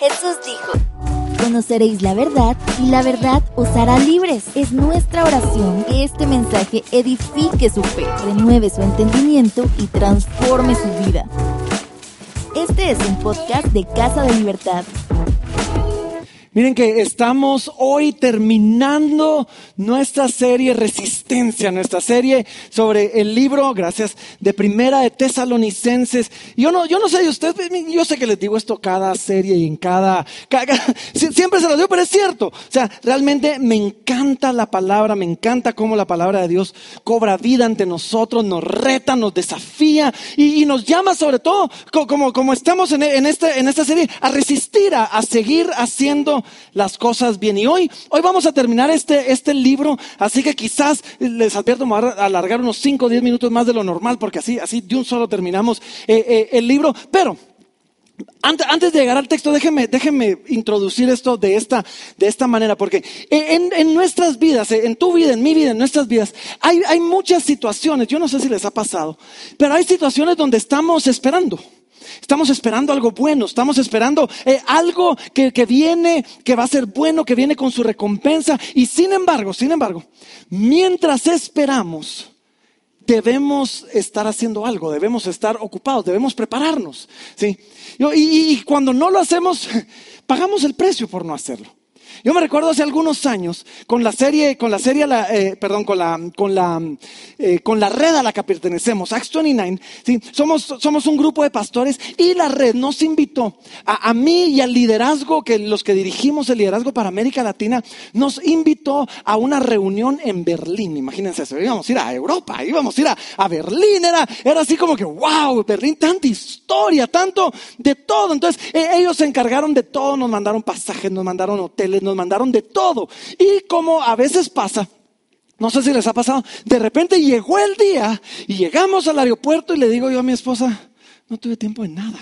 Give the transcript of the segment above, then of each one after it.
Jesús dijo, Conoceréis la verdad y la verdad os hará libres. Es nuestra oración que este mensaje edifique su fe, renueve su entendimiento y transforme su vida. Este es un podcast de Casa de Libertad. Miren que estamos hoy terminando nuestra serie Resistencia, nuestra serie sobre el libro, gracias, de Primera de Tesalonicenses. Yo no, yo no sé de ustedes, yo sé que les digo esto cada serie y en cada, siempre se lo digo, pero es cierto. O sea, realmente me encanta la palabra, me encanta cómo la palabra de Dios cobra vida ante nosotros, nos reta, nos desafía y, nos llama sobre todo, como, como estamos en, en, este, en esta serie, a resistir, a, a seguir haciendo las cosas bien. Y hoy, hoy vamos a terminar este, este libro, así que quizás les advierto, me voy a alargar unos 5 o 10 minutos más de lo normal, porque así, así de un solo terminamos eh, eh, el libro. Pero antes, de llegar al texto, déjenme, déjenme introducir esto de esta, de esta manera, porque en, en, nuestras vidas, en tu vida, en mi vida, en nuestras vidas, hay, hay muchas situaciones, yo no sé si les ha pasado, pero hay situaciones donde estamos esperando. Estamos esperando algo bueno, estamos esperando eh, algo que, que viene, que va a ser bueno, que viene con su recompensa. Y sin embargo, sin embargo, mientras esperamos, debemos estar haciendo algo, debemos estar ocupados, debemos prepararnos. ¿sí? Y, y, cuando no lo hacemos, pagamos el precio por no hacerlo. Yo me recuerdo hace algunos años con la serie, con la serie, eh, perdón, con la, con la, eh, con la red a la que pertenecemos, Acts 29. ¿sí? Somos, somos un grupo de pastores y la red nos invitó a, mí y al liderazgo que los que dirigimos el liderazgo para América Latina nos invitó a una reunión en Berlín. Imagínense eso, íbamos a ir a Europa, íbamos a ir a, Berlín. Era, era así como que, wow, Berlín, tanta historia, tanto de todo. Entonces eh, ellos se encargaron de todo, nos mandaron pasajes, nos mandaron hoteles, nos mandaron de todo. Y como a veces pasa, no sé si les ha pasado, de repente llegó el día y llegamos al aeropuerto y le digo yo a mi esposa, no tuve tiempo de nada.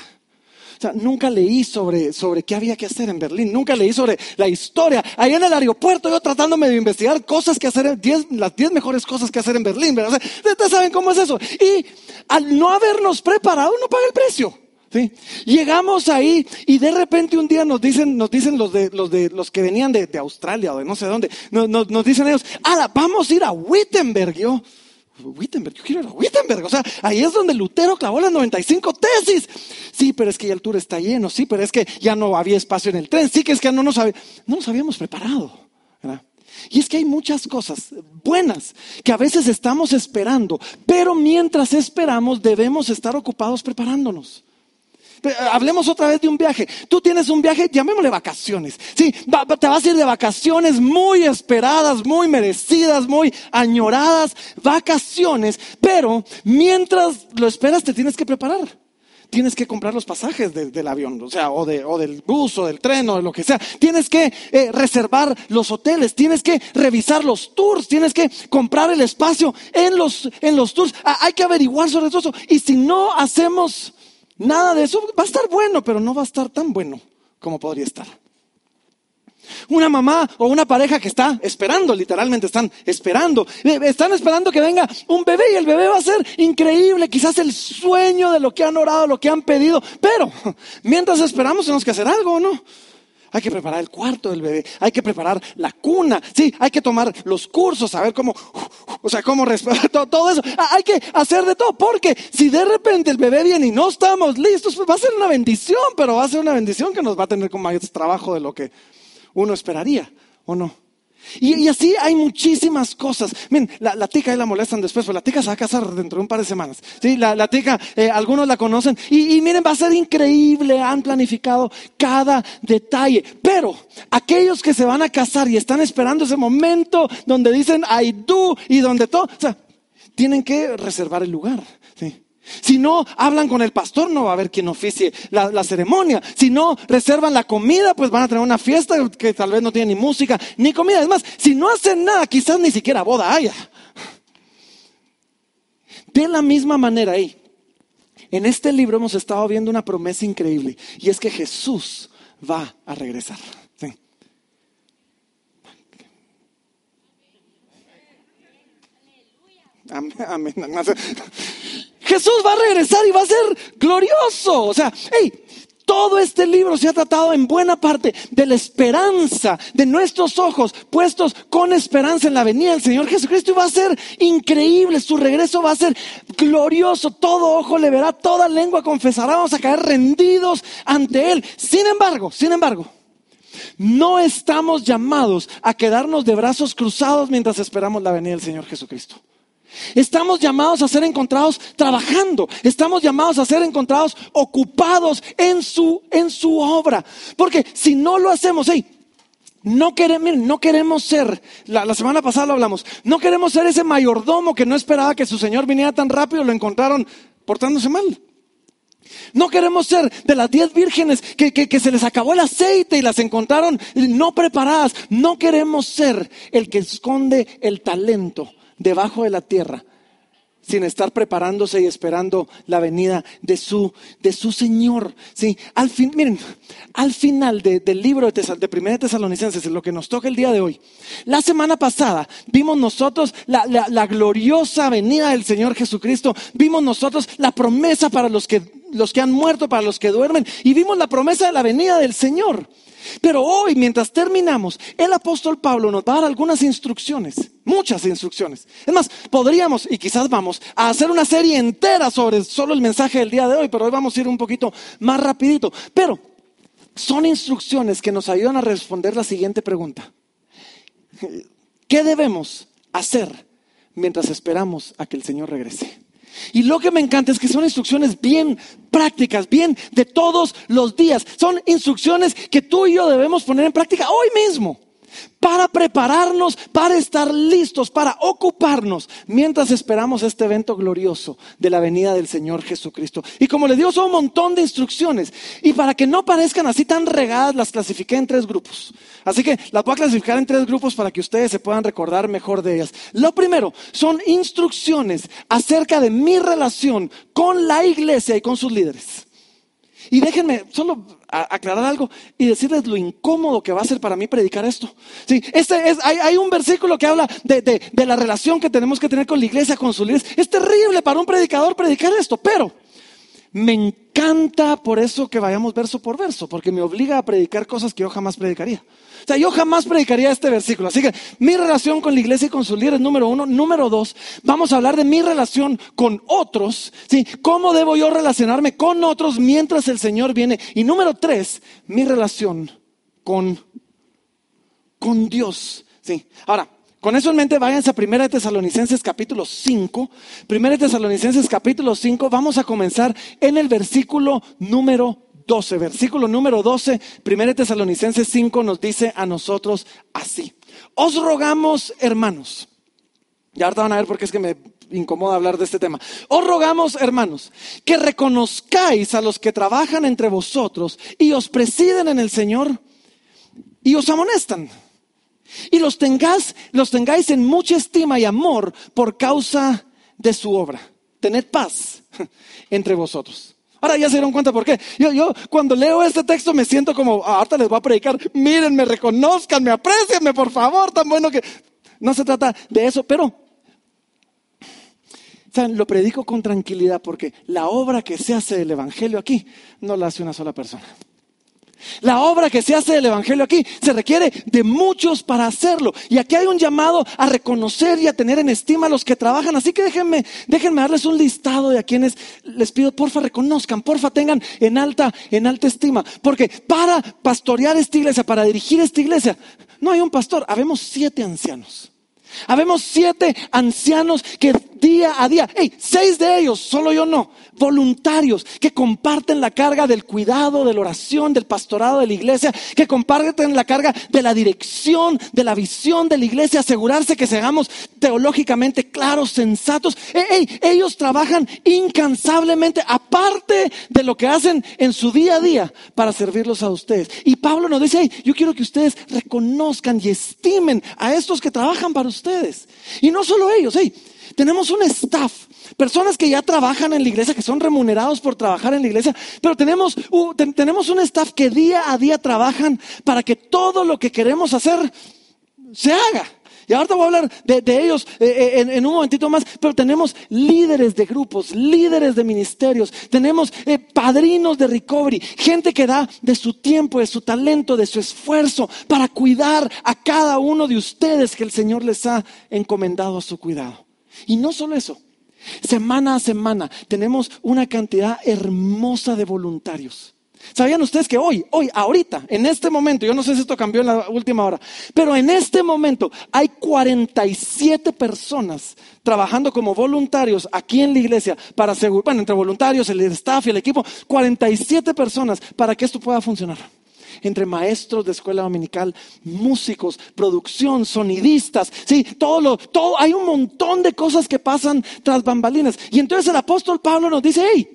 O sea, nunca leí sobre, sobre qué había que hacer en Berlín, nunca leí sobre la historia. Ahí en el aeropuerto yo tratándome de investigar cosas que hacer, diez, las 10 mejores cosas que hacer en Berlín. Ustedes saben cómo es eso. Y al no habernos preparado, uno paga el precio. Llegamos ahí y de repente un día nos dicen, nos dicen los de los de los que venían de, Australia o de no sé dónde, nos, dicen ellos, ah, vamos a ir a Wittenberg. Yo, Wittenberg, yo quiero ir a Wittenberg. O sea, ahí es donde Lutero clavó las 95 tesis. Sí, pero es que ya el tour está lleno. Sí, pero es que ya no había espacio en el tren. Sí, que es que no nos, no nos habíamos preparado. Y es que hay muchas cosas buenas que a veces estamos esperando, pero mientras esperamos debemos estar ocupados preparándonos. Hablemos otra vez de un viaje. Tú tienes un viaje, llamémosle vacaciones. Sí, te vas a ir de vacaciones muy esperadas, muy merecidas, muy añoradas, vacaciones. Pero mientras lo esperas, te tienes que preparar. Tienes que comprar los pasajes de, del avión, o sea, o, de, del bus, o del tren, o de lo que sea. Tienes que eh, reservar los hoteles, tienes que revisar los tours, tienes que comprar el espacio en los, en los tours. Ah, hay que averiguar sobre todo eso. Y si no hacemos Nada de eso va a estar bueno, pero no va a estar tan bueno como podría estar. Una mamá o una pareja que está esperando, literalmente están esperando, eh, están esperando que venga un bebé y el bebé va a ser increíble, quizás el sueño de lo que han orado, lo que han pedido, pero mientras esperamos tenemos que hacer algo, ¿no? Hay que preparar el cuarto del bebé, hay que preparar la cuna, sí, hay que tomar los cursos, saber cómo, o sea, cómo respirar, todo, todo, eso. Ah, hay que hacer de todo, porque si de repente el bebé viene y no estamos listos, pues va a ser una bendición, pero va a ser una bendición que nos va a tener con mayor trabajo de lo que uno esperaría, ¿o no? Y, así hay muchísimas cosas. Miren, la, tica ahí la molestan después, pero la tica se va a casar dentro de un par de semanas. Sí, la, tica, eh, algunos la conocen. Y, y, miren, va a ser increíble. Han planificado cada detalle. Pero aquellos que se van a casar y están esperando ese momento donde dicen I do y donde todo, o sea, tienen que reservar el lugar. Si no hablan con el pastor, no va a haber quien oficie la, ceremonia. Si no reservan la comida, pues van a tener una fiesta que tal vez no tiene ni música ni comida. Es más, si no hacen nada, quizás ni siquiera boda haya. De la misma manera ahí, en este libro hemos estado viendo una promesa increíble y es que Jesús va a regresar. Amén. Amén. Jesús va a regresar y va a ser glorioso. O sea, hey, Todo este libro se ha tratado en buena parte de la esperanza, de nuestros ojos puestos con esperanza en la venida del Señor Jesucristo y va a ser increíble, su regreso va a ser glorioso, todo ojo le verá, toda lengua confesará, vamos a caer rendidos ante Él. Sin embargo, sin embargo, no estamos llamados a quedarnos de brazos cruzados mientras esperamos la venida del Señor Jesucristo. Estamos llamados a ser encontrados trabajando. Estamos llamados a ser encontrados ocupados en su, en su obra. Porque si no lo hacemos, no queremos, no queremos ser, la, semana pasada lo hablamos, no queremos ser ese mayordomo que no esperaba que su Señor viniera tan rápido, lo encontraron portándose mal. No queremos ser de las diez vírgenes que, que, se les acabó el aceite y las encontraron no preparadas. No queremos ser el que esconde el talento debajo de la tierra sin estar preparándose y esperando la venida de su, de su Señor. Sí, al fin, miren, al final del libro de, de Primera Tesalonicenses, es lo que nos toca el día de hoy. La semana pasada vimos nosotros la, la gloriosa venida del Señor Jesucristo, vimos nosotros la promesa para los que, los que han muerto, para los que duermen, y vimos la promesa de la venida del Señor. Pero hoy, mientras terminamos, el apóstol Pablo nos va a dar algunas instrucciones, muchas instrucciones. Es más, podríamos, y quizás vamos, a hacer una serie entera sobre solo el mensaje del día de hoy, pero hoy vamos a ir un poquito más rapidito. Pero son instrucciones que nos ayudan a responder la siguiente pregunta. ¿Qué debemos hacer mientras esperamos a que el Señor regrese? Y lo que me encanta es que son instrucciones bien prácticas, bien de todos los días. Son instrucciones que tú y yo debemos poner en práctica hoy mismo para prepararnos, para estar listos, para ocuparnos mientras esperamos este evento glorioso de la venida del Señor Jesucristo. Y como le dio, son un montón de instrucciones. Y para que no parezcan así tan regadas, las clasifiqué en tres grupos. Así que las voy a clasificar en tres grupos para que ustedes se puedan recordar mejor de ellas. Lo primero son instrucciones acerca de mi relación con la iglesia y con sus líderes. Y déjenme solo aclarar algo y decirles lo incómodo que va a ser para mí predicar esto. Sí, este es, hay, un versículo que habla de, de, la relación que tenemos que tener con la iglesia, con sus líderes. Es terrible para un predicador predicar esto, pero me encanta por eso que vayamos verso por verso, porque me obliga a predicar cosas que yo jamás predicaría. O sea, yo jamás predicaría este versículo. Así que mi relación con la iglesia y con sus líderes, número uno. Número dos, vamos a hablar de mi relación con otros. ¿sí? ¿Cómo debo yo relacionarme con otros mientras el Señor viene? Y número tres, mi relación con, con Dios. ¿sí? Ahora, con eso en mente, váyanse a 1 Tesalonicenses capítulo 5. 1 Tesalonicenses capítulo 5, vamos a comenzar en el versículo número 12. Versículo número 12, 1 Tesalonicenses 5 nos dice a nosotros así. Os rogamos, hermanos. Ya ahorita van a ver por qué es que me incomoda hablar de este tema. Os rogamos, hermanos, que reconozcáis a los que trabajan entre vosotros y os presiden en el Señor y os amonestan y los tengáis, los tengáis en mucha estima y amor por causa de su obra. Tened paz entre vosotros. Ahora ya se dieron cuenta por qué. Yo, yo cuando leo este texto me siento como, ah, ahorita les voy a predicar, mírenme, reconozcanme, aprecienme, por favor, tan bueno que... No se trata de eso, pero lo predico con tranquilidad porque la obra que se hace del Evangelio aquí no la hace una sola persona. La obra que se hace del Evangelio aquí se requiere de muchos para hacerlo. Y aquí hay un llamado a reconocer y a tener en estima a los que trabajan. Así que déjenme, déjenme darles un listado de a quienes les pido, porfa, reconozcan, porfa, tengan en alta, en alta estima. Porque para pastorear esta iglesia, para dirigir esta iglesia, no hay un pastor, habemos siete ancianos. Habemos siete ancianos que día a día, hey, seis de ellos, solo yo no, voluntarios que comparten la carga del cuidado, de la oración, del pastorado de la iglesia, que comparten la carga de la dirección, de la visión de la iglesia, asegurarse que seamos teológicamente claros, sensatos. Hey, ellos trabajan incansablemente, aparte de lo que hacen en su día a día, para servirlos a ustedes. Y Pablo nos dice, hey, yo quiero que ustedes reconozcan y estimen a estos que trabajan para ustedes. Y no solo ellos, hey, tenemos un staff, personas que ya trabajan en la iglesia, que son remunerados por trabajar en la iglesia, pero tenemos, tenemos un staff que día a día trabajan para que todo lo que queremos hacer se haga. Y ahora voy a hablar de, ellos eh, eh, en, un momentito más, pero tenemos líderes de grupos, líderes de ministerios, tenemos eh, padrinos de recovery, gente que da de su tiempo, de su talento, de su esfuerzo para cuidar a cada uno de ustedes que el Señor les ha encomendado a su cuidado. Y no solo eso, semana a semana tenemos una cantidad hermosa de voluntarios ¿Sabían ustedes que hoy, hoy, ahorita, en este momento, yo no sé si esto cambió en la última hora, pero en este momento hay 47 personas trabajando como voluntarios aquí en la iglesia para asegurar, bueno, entre voluntarios, el staff y el equipo, 47 personas para que esto pueda funcionar entre maestros de escuela dominical, músicos, producción, sonidistas, sí, todo lo, todo, hay un montón de cosas que pasan tras bambalinas. Y entonces el apóstol Pablo nos dice, hey,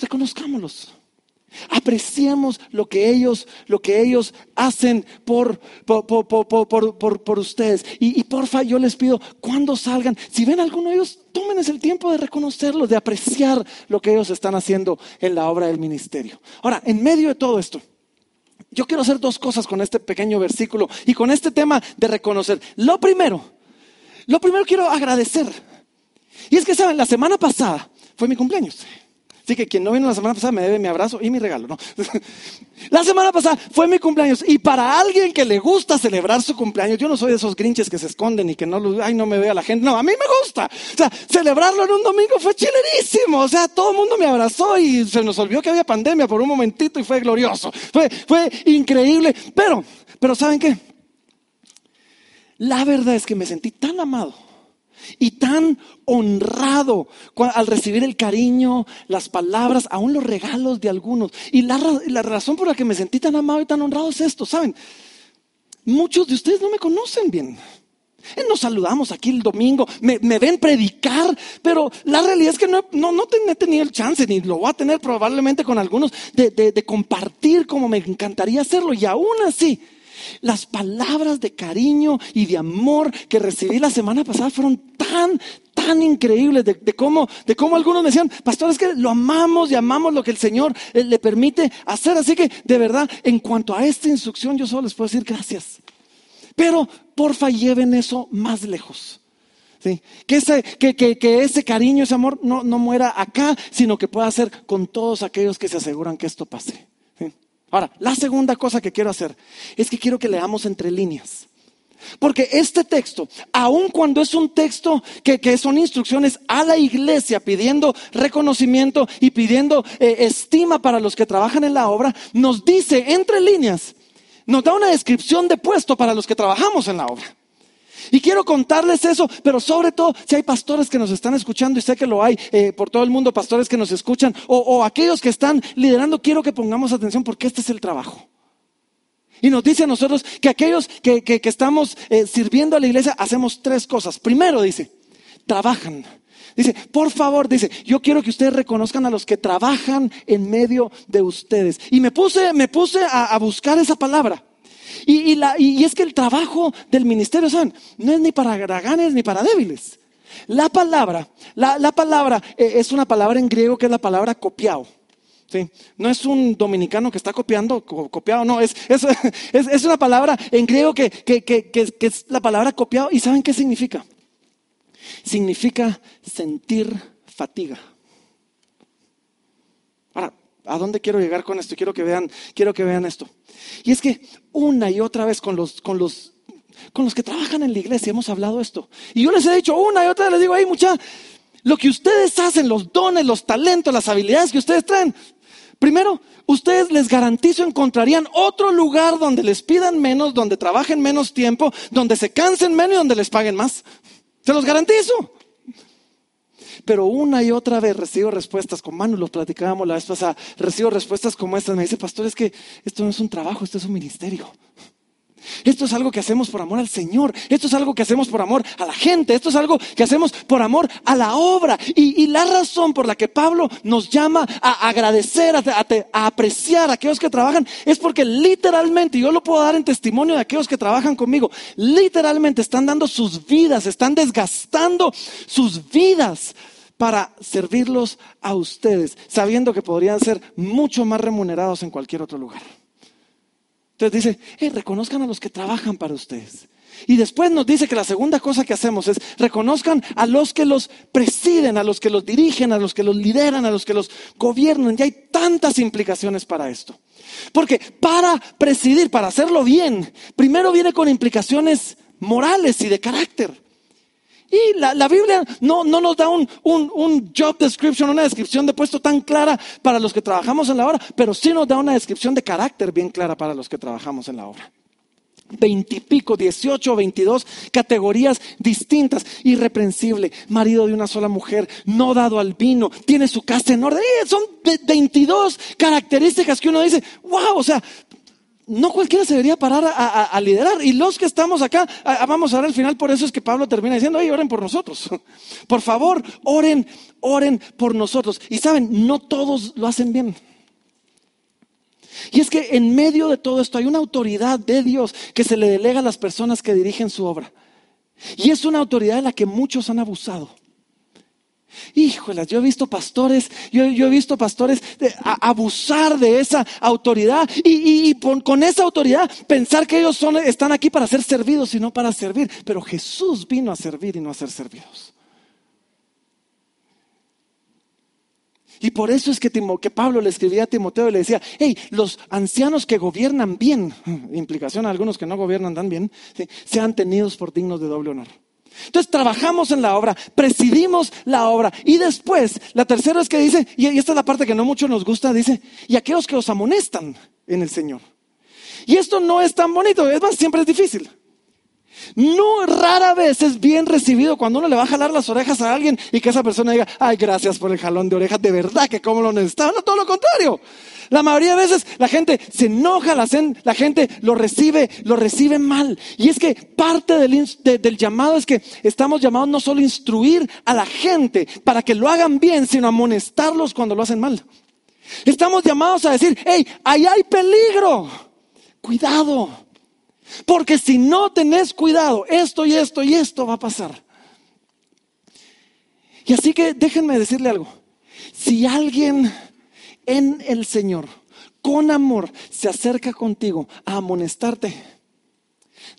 reconozcámoslos. Apreciemos lo que ellos, lo que ellos hacen por, por, ustedes. Y, porfa, yo les pido, cuando salgan, si ven alguno de ellos, tómenles el tiempo de reconocerlos, de apreciar lo que ellos están haciendo en la obra del ministerio. Ahora, en medio de todo esto, yo quiero hacer dos cosas con este pequeño versículo y con este tema de reconocer. Lo primero, lo primero quiero agradecer. Y es que, ¿saben? La semana pasada fue mi cumpleaños. Así que quien no vino la semana pasada me debe mi abrazo y mi regalo, ¿no? La semana pasada fue mi cumpleaños y para alguien que le gusta celebrar su cumpleaños, yo no soy de esos grinches que se esconden y que no, ay, no me vea la gente, no, a mí me gusta. O sea, celebrarlo en un domingo fue chilerísimo, o sea, todo el mundo me abrazó y se nos olvidó que había pandemia por un momentito y fue glorioso, fue, fue increíble, pero, pero ¿saben qué? La verdad es que me sentí tan amado y tan honrado al recibir el cariño, las palabras, aún los regalos de algunos. Y la, razón por la que me sentí tan amado y tan honrado es esto, ¿saben? Muchos de ustedes no me conocen bien. Eh, nos saludamos aquí el domingo, me, ven predicar, pero la realidad es que no, no, no he tenido el chance, ni lo voy a tener probablemente con algunos, de compartir como me encantaría hacerlo. Y aún así, las palabras de cariño y de amor que recibí la semana pasada fueron tan, tan increíbles de, cómo, de cómo algunos me decían, pastor, es que lo amamos y amamos lo que el Señor eh, le permite hacer. Así que, de verdad, en cuanto a esta instrucción, yo solo les puedo decir gracias. Pero, porfa, lleven eso más lejos. Que, ese, que, ese cariño, ese amor no, no muera acá, sino que pueda ser con todos aquellos que se aseguran que esto pase. Ahora, la segunda cosa que quiero hacer es que quiero que leamos entre líneas. Porque este texto, aun cuando es un texto que, son instrucciones a la iglesia pidiendo reconocimiento y pidiendo eh, estima para los que trabajan en la obra, nos dice entre líneas, nos da una descripción de puesto para los que trabajamos en la obra. Y quiero contarles eso, pero sobre todo si hay pastores que nos están escuchando, y sé que lo hay eh, por todo el mundo, pastores que nos escuchan, o, aquellos que están liderando, quiero que pongamos atención porque este es el trabajo. Y nos dice a nosotros que aquellos que, estamos eh, sirviendo a la iglesia hacemos tres cosas. Primero dice, trabajan. Dice, por favor, dice, yo quiero que ustedes reconozcan a los que trabajan en medio de ustedes. Y me puse, me puse a buscar esa palabra. Y, es que el trabajo del ministerio, ¿saben? No es ni para draganes ni para débiles. La palabra, la, palabra eh, es una palabra en griego que es la palabra copiado. ¿sí? No es un dominicano que está copiando, copiado, no, es, es, una palabra en griego que, que es la palabra copiado. ¿Y saben qué significa? Significa sentir fatiga. Ahora, ¿a dónde quiero llegar con esto? Quiero que vean, quiero que vean esto. Y es que una y otra vez con los, con los, con los que trabajan en la iglesia hemos hablado esto. Y yo les he dicho una y otra vez, les digo, hey mucha, lo que ustedes hacen, los dones, los talentos, las habilidades que ustedes traen, primero, ustedes les garantizo encontrarían otro lugar donde les pidan menos, donde trabajen menos tiempo, donde se cansen menos y donde les paguen más. Se los garantizo. Pero una y otra vez recibo respuestas, con Manu lo platicábamos la vez pasada, recibo respuestas como estas. Me dice, pastor, es que esto no es un trabajo, esto es un ministerio. Esto es algo que hacemos por amor al Señor. Esto es algo que hacemos por amor a la gente. Esto es algo que hacemos por amor a la obra. Y, la razón por la que Pablo nos llama a agradecer, a, a, apreciar a aquellos que trabajan, es porque literalmente, yo lo puedo dar en testimonio de aquellos que trabajan conmigo, literalmente están dando sus vidas, están desgastando sus vidas para servirlos a ustedes, sabiendo que podrían ser mucho más remunerados en cualquier otro lugar. Entonces dice, reconozcan a los que trabajan para ustedes. Y después nos dice que la segunda cosa que hacemos es reconozcan a los que los presiden, a los que los dirigen, a los que los lideran, a los que los gobiernan. Y hay tantas implicaciones para esto. Porque para presidir, para hacerlo bien, primero viene con implicaciones morales y de carácter. Y la, Biblia no, nos da un, un, job description, una descripción de puesto tan clara para los que trabajamos en la obra, pero sí nos da una descripción de carácter bien clara para los que trabajamos en la obra veintipico, dieciocho, veintidós categorías distintas. Irreprensible, marido de una sola mujer, no dado al vino, tiene su casa en orden. Son veintidós características que uno dice, wow, o sea, no cualquiera se debería parar a, liderar. Y los que estamos acá, vamos a ver al final, por eso es que Pablo termina diciendo, oye, oren por nosotros. Por favor, oren, oren por nosotros. Y saben, no todos lo hacen bien. Y es que en medio de todo esto hay una autoridad de Dios que se le delega a las personas que dirigen su obra. Y es una autoridad de la que muchos han abusado. Híjolas, yo he visto pastores, yo, he visto pastores abusar de esa autoridad y, con esa autoridad pensar que ellos son, están aquí para ser servidos y no para servir. Pero Jesús vino a servir y no a ser servidos. Y por eso es que, que, Pablo le escribía a Timoteo y le decía, hey, los ancianos que gobiernan bien, implicación a algunos que no gobiernan tan bien, sean tenidos por dignos de doble honor. Entonces trabajamos en la obra, presidimos la obra y después, la tercera es que dice, y esta es la parte que no mucho nos gusta, dice, y aquellos que os amonestan en el Señor. Y esto no es tan bonito, es más, siempre es difícil. No rara vez es bien recibido cuando uno le va a jalar las orejas a alguien y que esa persona diga, ay, gracias por el jalón de orejas, de verdad que como lo necesitaba. No, todo lo contrario. La mayoría de veces la gente se enoja, la, gente lo recibe, lo recibe mal. Y es que parte del, del llamado es que estamos llamados no solo a instruir a la gente para que lo hagan bien, sino a amonestarlos cuando lo hacen mal. Estamos llamados a decir, hey, ahí hay peligro. Cuidado. Porque si no tenés cuidado, esto y esto y esto va a pasar. Y así que déjenme decirle algo. Si alguien en el Señor, con amor, se acerca contigo a amonestarte,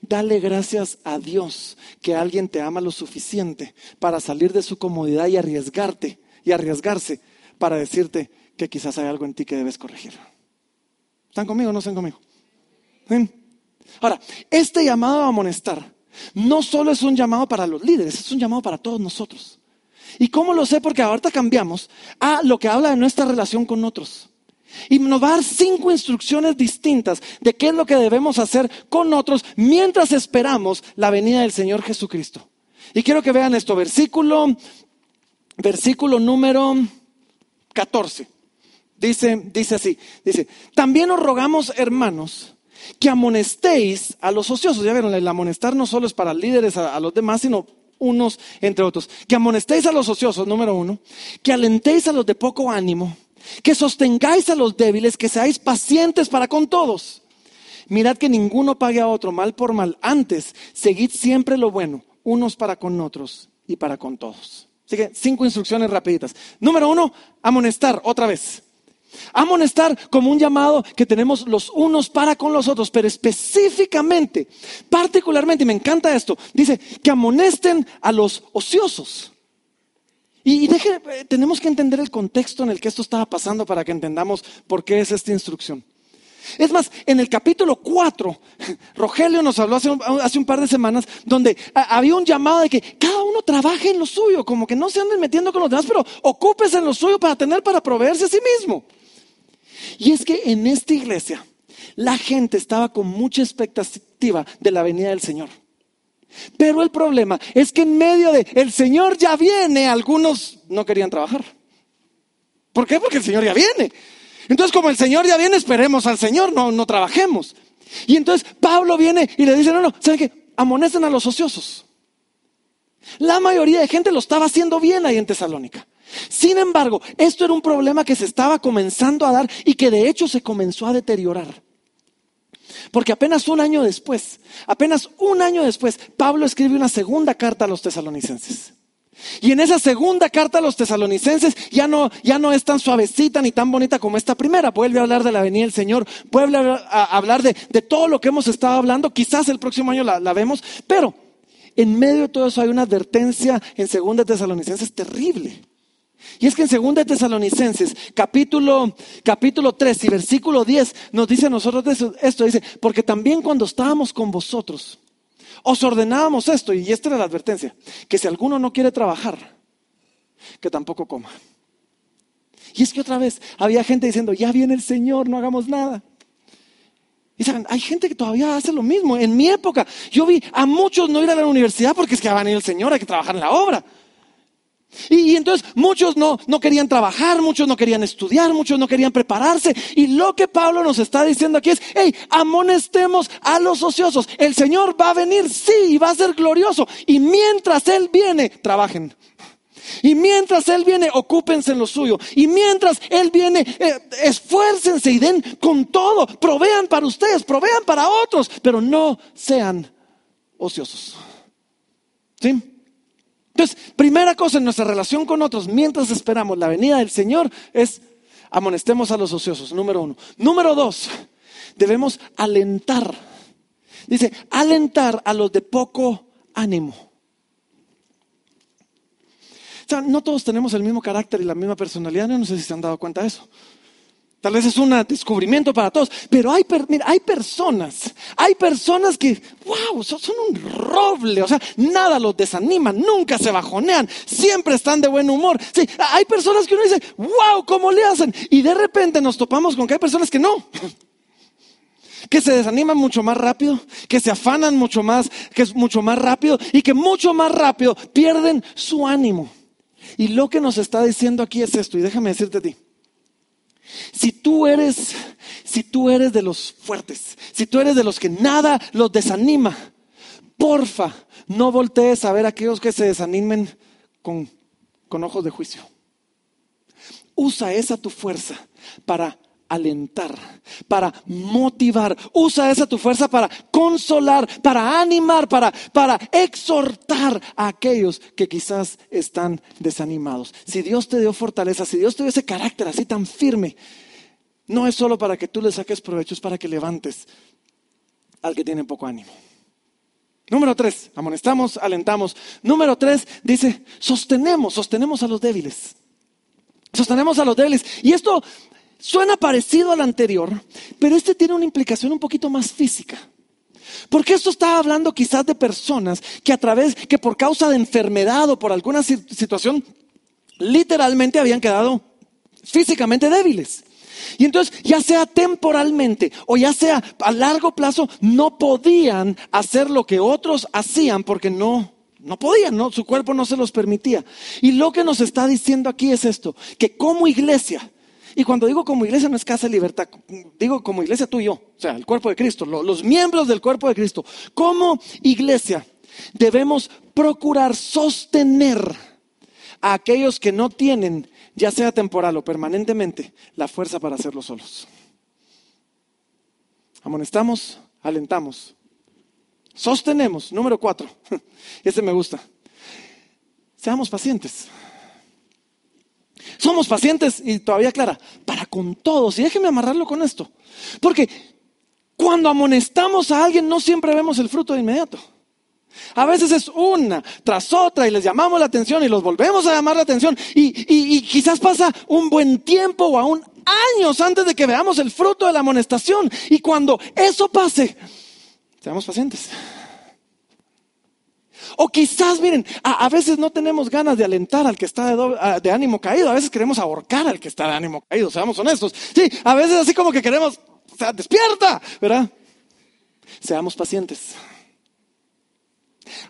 dale gracias a Dios que alguien te ama lo suficiente para salir de su comodidad y arriesgarte y arriesgarse para decirte que quizás hay algo en ti que debes corregir. ¿Están conmigo o no están conmigo? Ahora, este llamado a amonestar no solo es un llamado para los líderes, es un llamado para todos nosotros. ¿Y cómo lo sé? Porque ahorita cambiamos a lo que habla de nuestra relación con otros. Y nos va a dar cinco instrucciones distintas de qué es lo que debemos hacer con otros mientras esperamos la venida del Señor Jesucristo. Y quiero que vean esto, versículo, versículo número 14. Dice, dice así, dice, también os rogamos, hermanos, que amonestéis a los ociosos. Ya vieron, el amonestar no solo es para líderes, a, los demás, sino unos entre otros. Que amonestéis a los ociosos, número uno. Que alentéis a los de poco ánimo. Que sostengáis a los débiles, que seáis pacientes para con todos. Mirad que ninguno pague a otro mal por mal. Antes, seguid siempre lo bueno, unos para con otros y para con todos. Así que cinco instrucciones rapiditas. Número uno, amonestar otra vez. Amonestar como un llamado que tenemos los unos para con los otros, pero específicamente, particularmente, y me encanta esto, dice que amonesten a los ociosos. Y, deje, eh, tenemos que entender el contexto en el que esto estaba pasando para que entendamos por qué es esta instrucción. Es más, en el capítulo 4, Rogelio nos habló hace un, hace un, par de semanas, donde había un llamado de que cada uno trabaje en lo suyo, como que no se anden metiendo con los demás, pero ocúpese en lo suyo para tener, para proveerse a sí mismo. Y es que en esta iglesia la gente estaba con mucha expectativa de la venida del Señor. Pero el problema es que en medio de el Señor ya viene, algunos no querían trabajar. ¿Por qué? Porque el Señor ya viene. Entonces, como el Señor ya viene, esperemos al Señor, no, no trabajemos. Y entonces Pablo viene y le dice, no, no, ¿saben qué? Amonesten a los ociosos. La mayoría de gente lo estaba haciendo bien ahí en Tesalónica. Sin embargo, esto era un problema que se estaba comenzando a dar y que de hecho se comenzó a deteriorar. Porque apenas un año después, apenas un año después, Pablo escribe una segunda carta a los tesalonicenses. Y en esa segunda carta a los tesalonicenses ya no, ya no es tan suavecita ni tan bonita como esta primera. Vuelve a hablar de la venida del Señor, vuelve a hablar de, todo lo que hemos estado hablando. Quizás el próximo año la, la vemos, pero en medio de todo eso hay una advertencia en segunda tesalonicenses terrible. Y es que en segunda Tesalonicenses, capítulo, capítulo 3 y versículo 10, nos dice a nosotros esto, dice, porque también cuando estábamos con vosotros, os ordenábamos esto, y esta era la advertencia, que si alguno no quiere trabajar, que tampoco coma. Y es que otra vez había gente diciendo, ya viene el Señor, no hagamos nada. Y saben, hay gente que todavía hace lo mismo. En mi época, yo vi a muchos no ir a la universidad porque es que va a venir el Señor, hay que trabajar en la obra. Y, entonces muchos no, no querían trabajar, muchos no querían estudiar, muchos no querían prepararse. Y lo que Pablo nos está diciendo aquí es, hey, amonestemos a los ociosos. El Señor va a venir, sí, y va a ser glorioso. Y mientras Él viene, trabajen. Y mientras Él viene, ocúpense en lo suyo. Y mientras Él viene, eh, esfuércense y den con todo. Provean para ustedes, provean para otros, pero no sean ociosos. ¿Sí? Entonces, primera cosa en nuestra relación con otros, mientras esperamos la venida del Señor, es amonestemos a los ociosos, número uno. Número dos, debemos alentar. Dice, alentar a los de poco ánimo. O sea, no todos tenemos el mismo carácter y la misma personalidad, no sé si se han dado cuenta de eso. Tal vez es un descubrimiento para todos, pero hay, hay personas, hay personas que, wow, son, un roble, o sea, nada los desanima, nunca se bajonean, siempre están de buen humor. Sí, hay personas que uno dice, wow, ¿cómo le hacen? Y de repente nos topamos con que hay personas que no, que se desaniman mucho más rápido, que se afanan mucho más, que es mucho más rápido y que mucho más rápido pierden su ánimo. Y lo que nos está diciendo aquí es esto, y déjame decirte a ti. Si tú eres, si tú eres de los fuertes, si tú eres de los que nada los desanima, porfa, no voltees a ver a aquellos que se desanimen con, con ojos de juicio. Usa esa tu fuerza para alentar, para motivar. Usa esa tu fuerza para consolar, para animar, para, para exhortar a aquellos que quizás están desanimados. Si Dios te dio fortaleza, si Dios te dio ese carácter así tan firme, no es solo para que tú le saques provecho, es para que levantes al que tiene poco ánimo. Número tres, amonestamos, alentamos. Número tres, dice, sostenemos, sostenemos a los débiles. Sostenemos a los débiles. Y esto Suena parecido al anterior, pero este tiene una implicación un poquito más física. Porque esto está hablando quizás de personas que a través, que por causa de enfermedad o por alguna situación, literalmente habían quedado físicamente débiles. Y entonces, ya sea temporalmente o ya sea a largo plazo, no podían hacer lo que otros hacían porque no, no podían, ¿no? su cuerpo no se los permitía. Y lo que nos está diciendo aquí es esto, que como iglesia y cuando digo como iglesia no es casa de libertad, digo como iglesia tú y yo, o sea, el cuerpo de Cristo, los miembros del cuerpo de Cristo. Como iglesia debemos procurar sostener a aquellos que no tienen, ya sea temporal o permanentemente, la fuerza para hacerlo solos. Amonestamos, alentamos, sostenemos. Número cuatro, este me gusta. Seamos pacientes. Somos pacientes y todavía clara, para con todos. Y déjenme amarrarlo con esto. Porque cuando amonestamos a alguien no siempre vemos el fruto de inmediato. A veces es una tras otra y les llamamos la atención y los volvemos a llamar la atención y, quizás pasa un buen tiempo o aún años antes de que veamos el fruto de la amonestación. Y cuando eso pase, seamos pacientes. O quizás, miren, a, veces no tenemos ganas de alentar al que está de, de, ánimo caído, a veces queremos ahorcar al que está de ánimo caído, seamos honestos. Sí, a veces así como que queremos, o sea, despierta, ¿verdad? Seamos pacientes.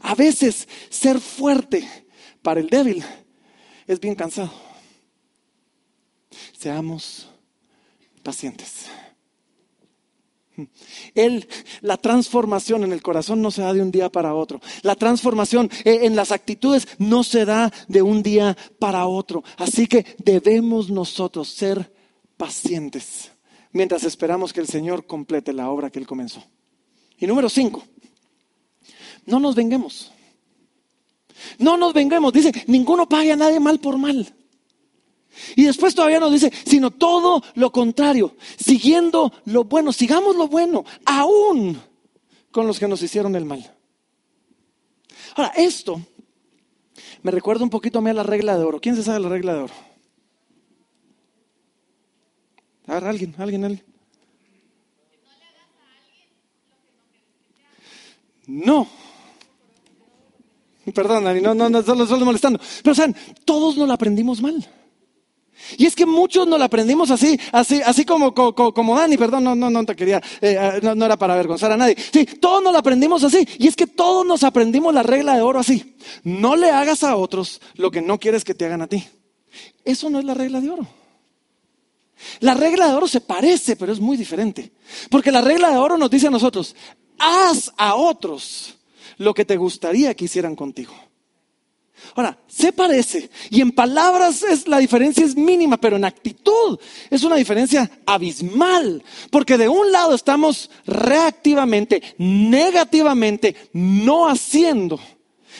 A veces ser fuerte para el débil es bien cansado. Seamos pacientes. Él, la transformación en el corazón no se da de un día para otro. La transformación eh, en las actitudes no se da de un día para otro. Así que debemos nosotros ser pacientes mientras esperamos que el Señor complete la obra que Él comenzó. Y número cinco, no nos venguemos. No nos vengamos, dice, ninguno pague a nadie mal por mal. Y después todavía nos dice, sino todo lo contrario, siguiendo lo bueno, sigamos lo bueno, aún con los que nos hicieron el mal. Ahora, esto me recuerda un poquito a mí a la regla de oro. ¿Quién se sabe la regla de oro? A ver, alguien, alguien, alguien. No. Perdón, Dani, no, no, no, solo, solo molestando. Pero, saben, todos nos la aprendimos mal. Y es que muchos nos la aprendimos así, así, así como, como, Dani, perdón, no, no, no te quería, eh, ah, no, no, era para avergonzar a nadie. Sí, todos nos la aprendimos así. Y es que todos nos aprendimos la regla de oro así. No le hagas a otros lo que no quieres que te hagan a ti. Eso no es la regla de oro. La regla de oro se parece, pero es muy diferente. Porque la regla de oro nos dice a nosotros, haz a otros lo que te gustaría que hicieran contigo. Ahora, se parece y en palabras es, la diferencia es mínima, pero en actitud es una diferencia abismal, porque de un lado estamos reactivamente, negativamente, no haciendo,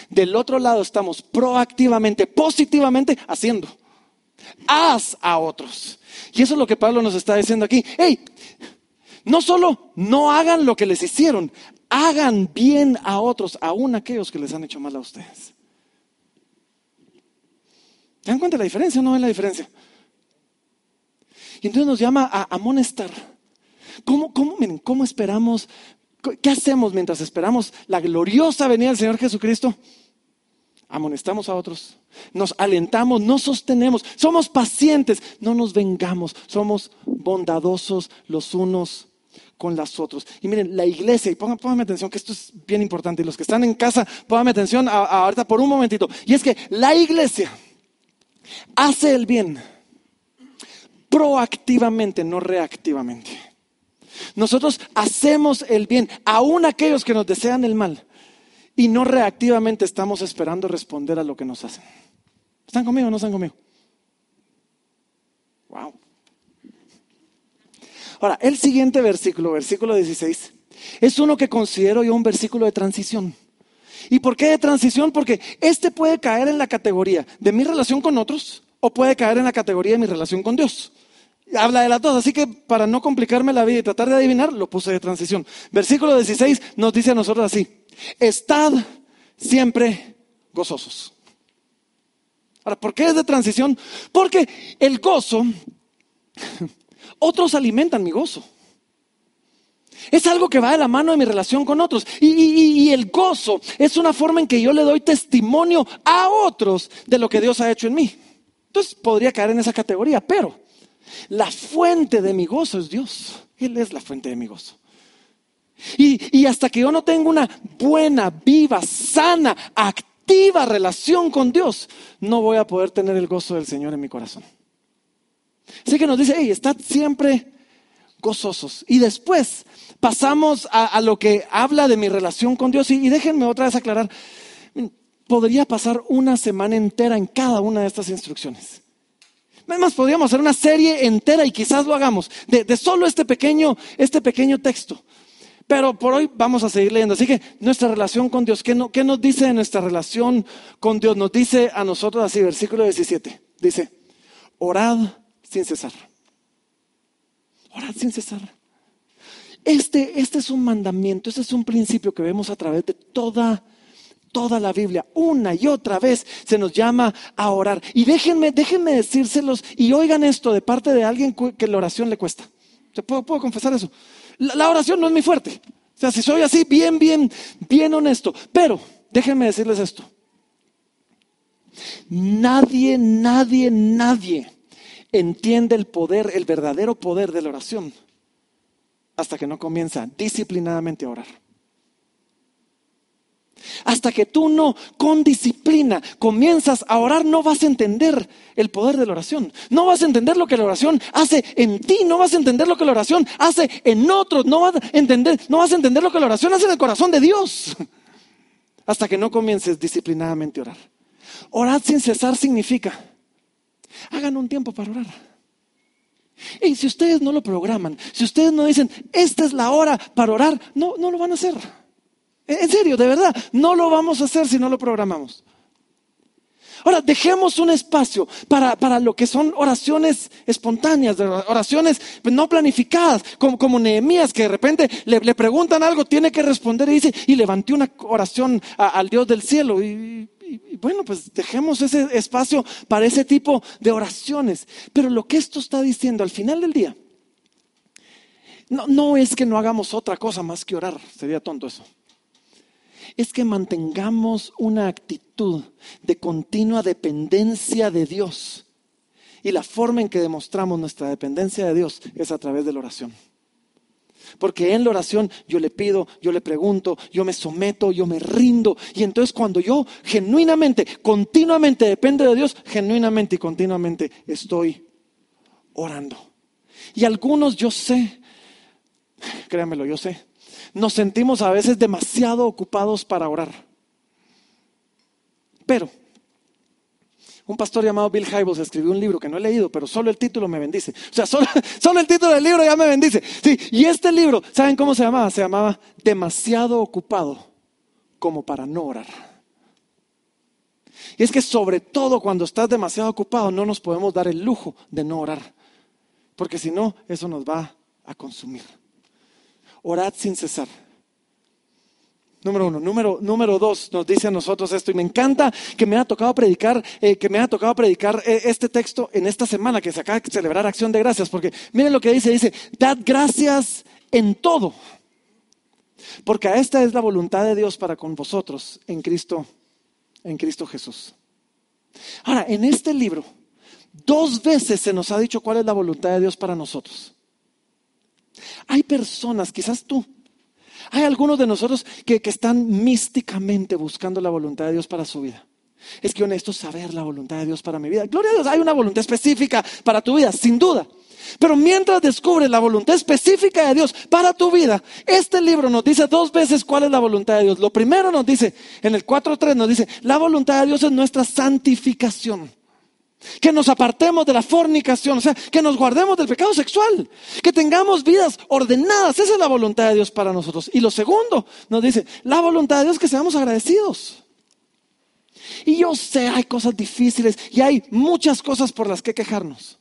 del otro lado estamos proactivamente, positivamente haciendo. Haz a otros. Y eso es lo que Pablo nos está diciendo aquí. Hey, no solo no hagan lo que les hicieron, hagan bien a otros, aún aquellos que les han hecho mal a ustedes. ¿Se dan cuenta de la diferencia o no es la diferencia? Y entonces nos llama a amonestar. ¿Cómo, cómo, ¿Cómo esperamos? ¿Qué hacemos mientras esperamos la gloriosa venida del Señor Jesucristo? Amonestamos a otros, nos alentamos, nos sostenemos, somos pacientes, no nos vengamos, somos bondadosos los unos con las otros. Y miren, la iglesia, y pónganme atención que esto es bien importante, y los que están en casa, pónganme atención ahorita por un momentito. Y es que la iglesia hace el bien proactivamente, no reactivamente. Nosotros hacemos el bien, aún aquellos que nos desean el mal, y no reactivamente estamos esperando responder a lo que nos hacen. ¿Están conmigo o no están conmigo? Wow. Ahora, el siguiente versículo, versículo 16, es uno que considero yo un versículo de transición. ¿Y por qué de transición? Porque este puede caer en la categoría de mi relación con otros o puede caer en la categoría de mi relación con Dios. Habla de las dos, así que para no complicarme la vida y tratar de adivinar, lo puse de transición. Versículo 16 nos dice a nosotros así, estad siempre gozosos. Ahora, ¿por qué es de transición? Porque el gozo otros alimentan mi gozo. Es algo que va de la mano de mi relación con otros. Y, el gozo es una forma en que yo le doy testimonio a otros de lo que Dios ha hecho en mí. Entonces podría caer en esa categoría, pero la fuente de mi gozo es Dios. Él es la fuente de mi gozo. Y, hasta que yo no tengo una buena, viva, sana, activa relación con Dios, no voy a poder tener el gozo del Señor en mi corazón. Así que nos dice, hey, estad siempre gozosos. Y después pasamos a, lo que habla de mi relación con Dios. Y, déjenme otra vez aclarar, podría pasar una semana entera en cada una de estas instrucciones. Además, podríamos hacer una serie entera y quizás lo hagamos de, solo este pequeño, este pequeño texto. Pero por hoy vamos a seguir leyendo. Así que nuestra relación con Dios, ¿qué, no, ¿qué, nos dice de nuestra relación con Dios? Nos dice a nosotros así, versículo 17. Dice, orad sin cesar. Orad sin cesar. Este, este es un mandamiento, este es un principio que vemos a través de toda, toda la Biblia. Una y otra vez se nos llama a orar. Y déjenme, déjenme decírselos y oigan esto de parte de alguien que la oración le cuesta. ¿Puedo, puedo confesar eso? La, la oración no es muy fuerte. O sea, si soy así, bien, bien, bien honesto. Pero déjenme decirles esto. Nadie, nadie, nadie entiende el poder, el verdadero poder de la oración, hasta que no comienza disciplinadamente a orar. Hasta que tú no, con disciplina, comienzas a orar, no vas a entender el poder de la oración. No vas a entender lo que la oración hace en ti, no vas a entender lo que la oración hace en otros, no vas a entender, no vas a entender lo que la oración hace en el corazón de Dios. Hasta que no comiences disciplinadamente a orar. Orar sin cesar significa Hagan un tiempo para orar. Y si ustedes no lo programan, si ustedes no dicen, esta es la hora para orar, no, no lo van a hacer. En serio, de verdad, no lo vamos a hacer si no lo programamos. Ahora, dejemos un espacio para, lo que son oraciones espontáneas, oraciones no planificadas, como, como Nehemías, que de repente le, preguntan algo, tiene que responder y dice, y levanté una oración al Dios del cielo. Y, bueno, pues dejemos ese espacio para ese tipo de oraciones. Pero lo que esto está diciendo al final del día, no, no es que no hagamos otra cosa más que orar, sería tonto eso es que mantengamos una actitud de continua dependencia de Dios. Y la forma en que demostramos nuestra dependencia de Dios es a través de la oración. Porque en la oración yo le pido, yo le pregunto, yo me someto, yo me rindo. Y entonces cuando yo genuinamente, continuamente depende de Dios, genuinamente y continuamente estoy orando. Y algunos yo sé, créanmelo, yo sé, nos sentimos a veces demasiado ocupados para orar. Pero un pastor llamado Bill Hybels escribió un libro que no he leído, pero solo el título me bendice. O sea, solo, el título del libro ya me bendice. Sí, y este libro, ¿saben cómo se llamaba? Se llamaba Demasiado ocupado como para no orar. Y es que sobre todo cuando estás demasiado ocupado no nos podemos dar el lujo de no orar, porque si no, eso nos va a consumir orad sin cesar. Número uno. Número, número dos, nos dice a nosotros esto. Y me encanta que me ha tocado predicar, eh, que me ha tocado predicar eh, este texto en esta semana que se acaba de celebrar Acción de Gracias. Porque miren lo que dice, dice, dad gracias en todo. Porque esta es la voluntad de Dios para con vosotros en Cristo, en Cristo Jesús. Ahora, en este libro, dos veces se nos ha dicho cuál es la voluntad de Dios para nosotros. Hay personas, quizás tú, hay algunos de nosotros que, están místicamente buscando la voluntad de Dios para su vida. Es que honesto saber la voluntad de Dios para mi vida. Gloria a Dios, hay una voluntad específica para tu vida, sin duda. Pero mientras descubres la voluntad específica de Dios para tu vida, este libro nos dice dos veces cuál es la voluntad de Dios. Lo primero nos dice, en el 4.3 nos dice, la voluntad de Dios es nuestra santificación. Que nos apartemos de la fornicación, o sea, que nos guardemos del pecado sexual, que tengamos vidas ordenadas. Esa es la voluntad de Dios para nosotros. Y lo segundo, nos dice, la voluntad de Dios es que seamos agradecidos. Y yo sé, hay cosas difíciles y hay muchas cosas por las que quejarnos.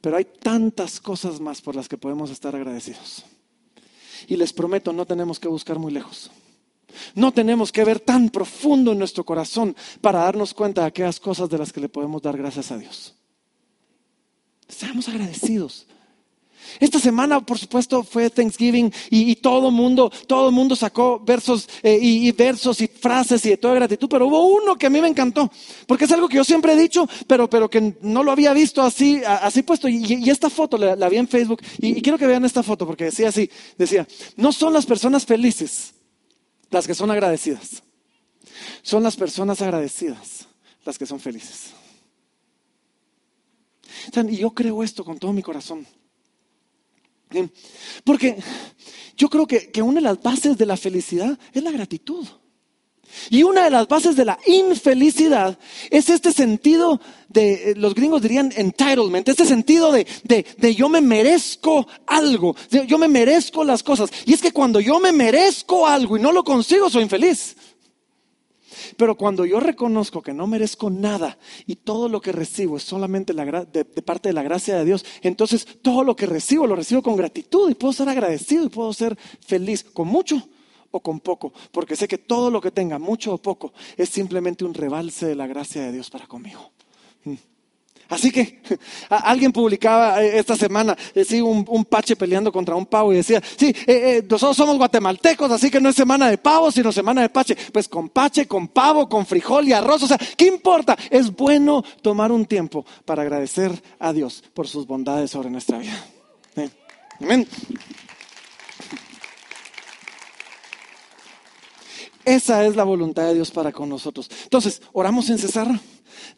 Pero hay tantas cosas más por las que podemos estar agradecidos. Y les prometo, no tenemos que buscar muy lejos. No tenemos que ver tan profundo en nuestro corazón para darnos cuenta de aquellas cosas de las que le podemos dar gracias a Dios. Seamos agradecidos. Esta semana, por supuesto, fue Thanksgiving y, todo mundo, todo mundo sacó versos eh, y, versos y frases y de toda gratitud, pero hubo uno que a mí me encantó, porque es algo que yo siempre he dicho, pero, pero que no lo había visto así, así puesto. Y, esta foto la, la, vi en Facebook y quiero que vean esta foto porque decía así, decía, no son las personas felices las que son agradecidas. Son las personas agradecidas las que son felices. Y yo creo esto con todo mi corazón. Porque yo creo que, que, una de las bases de la felicidad es la gratitud. Y una de las bases de la infelicidad es este sentido de, eh, los gringos dirían entitlement, este sentido de, de, yo me merezco algo, yo me merezco las cosas. Y es que cuando yo me merezco algo y no lo consigo, soy infeliz. Pero cuando yo reconozco que no merezco nada y todo lo que recibo es solamente de, de, parte de la gracia de Dios, entonces todo lo que recibo lo recibo con gratitud y puedo ser agradecido y puedo ser feliz con mucho o con poco, porque sé que todo lo que tenga, mucho o poco, es simplemente un rebalse de la gracia de Dios para conmigo. Mm. Así que alguien publicaba eh, esta semana eh, un, pache peleando contra un pavo y decía, sí, eh, nosotros somos guatemaltecos, así que no es semana de pavo, sino semana de pache. Pues con pache, con pavo, con frijol y arroz, o sea, ¿qué importa? Es bueno tomar un tiempo para agradecer a Dios por sus bondades sobre nuestra vida. Amén. Esa es la voluntad de Dios para con nosotros. Entonces, oramos sin cesar.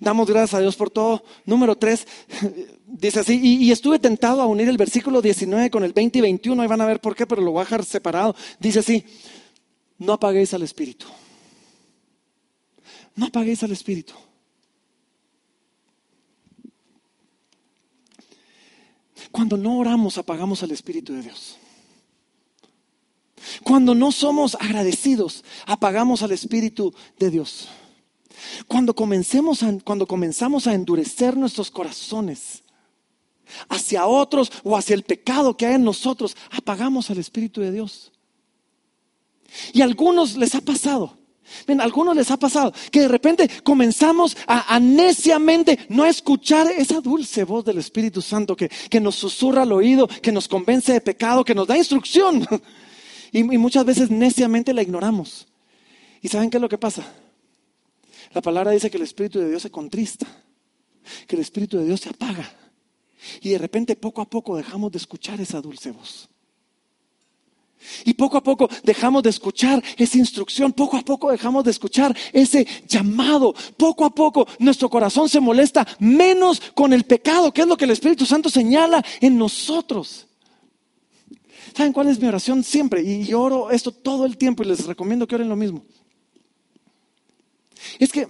Damos gracias a Dios por todo. Número tres, dice así, y, estuve tentado a unir el versículo 19 con el 20 y 21, ahí van a ver por qué, pero lo voy a dejar separado. Dice así, no apaguéis al Espíritu. No apaguéis al Espíritu. Cuando no oramos, apagamos al Espíritu de Dios. Cuando no somos agradecidos, apagamos al Espíritu de Dios. Cuando, comencemos a, cuando comenzamos a endurecer nuestros corazones hacia otros o hacia el pecado que hay en nosotros, apagamos al Espíritu de Dios. Y a algunos les ha pasado. a algunos les ha pasado que de repente comenzamos a, neciamente no escuchar esa dulce voz del Espíritu Santo que, que, nos susurra al oído, que nos convence de pecado, que nos da instrucción. Y, muchas veces neciamente la ignoramos. ¿Y saben qué es lo que pasa? La palabra dice que el Espíritu de Dios se contrista, que el Espíritu de Dios se apaga. Y de repente poco a poco dejamos de escuchar esa dulce voz. Y poco a poco dejamos de escuchar esa instrucción, poco a poco dejamos de escuchar ese llamado, poco a poco nuestro corazón se molesta menos con el pecado, que es lo que el Espíritu Santo señala en nosotros. ¿Saben cuál es mi oración siempre? Y yo oro esto todo el tiempo y les recomiendo que oren lo mismo. Es que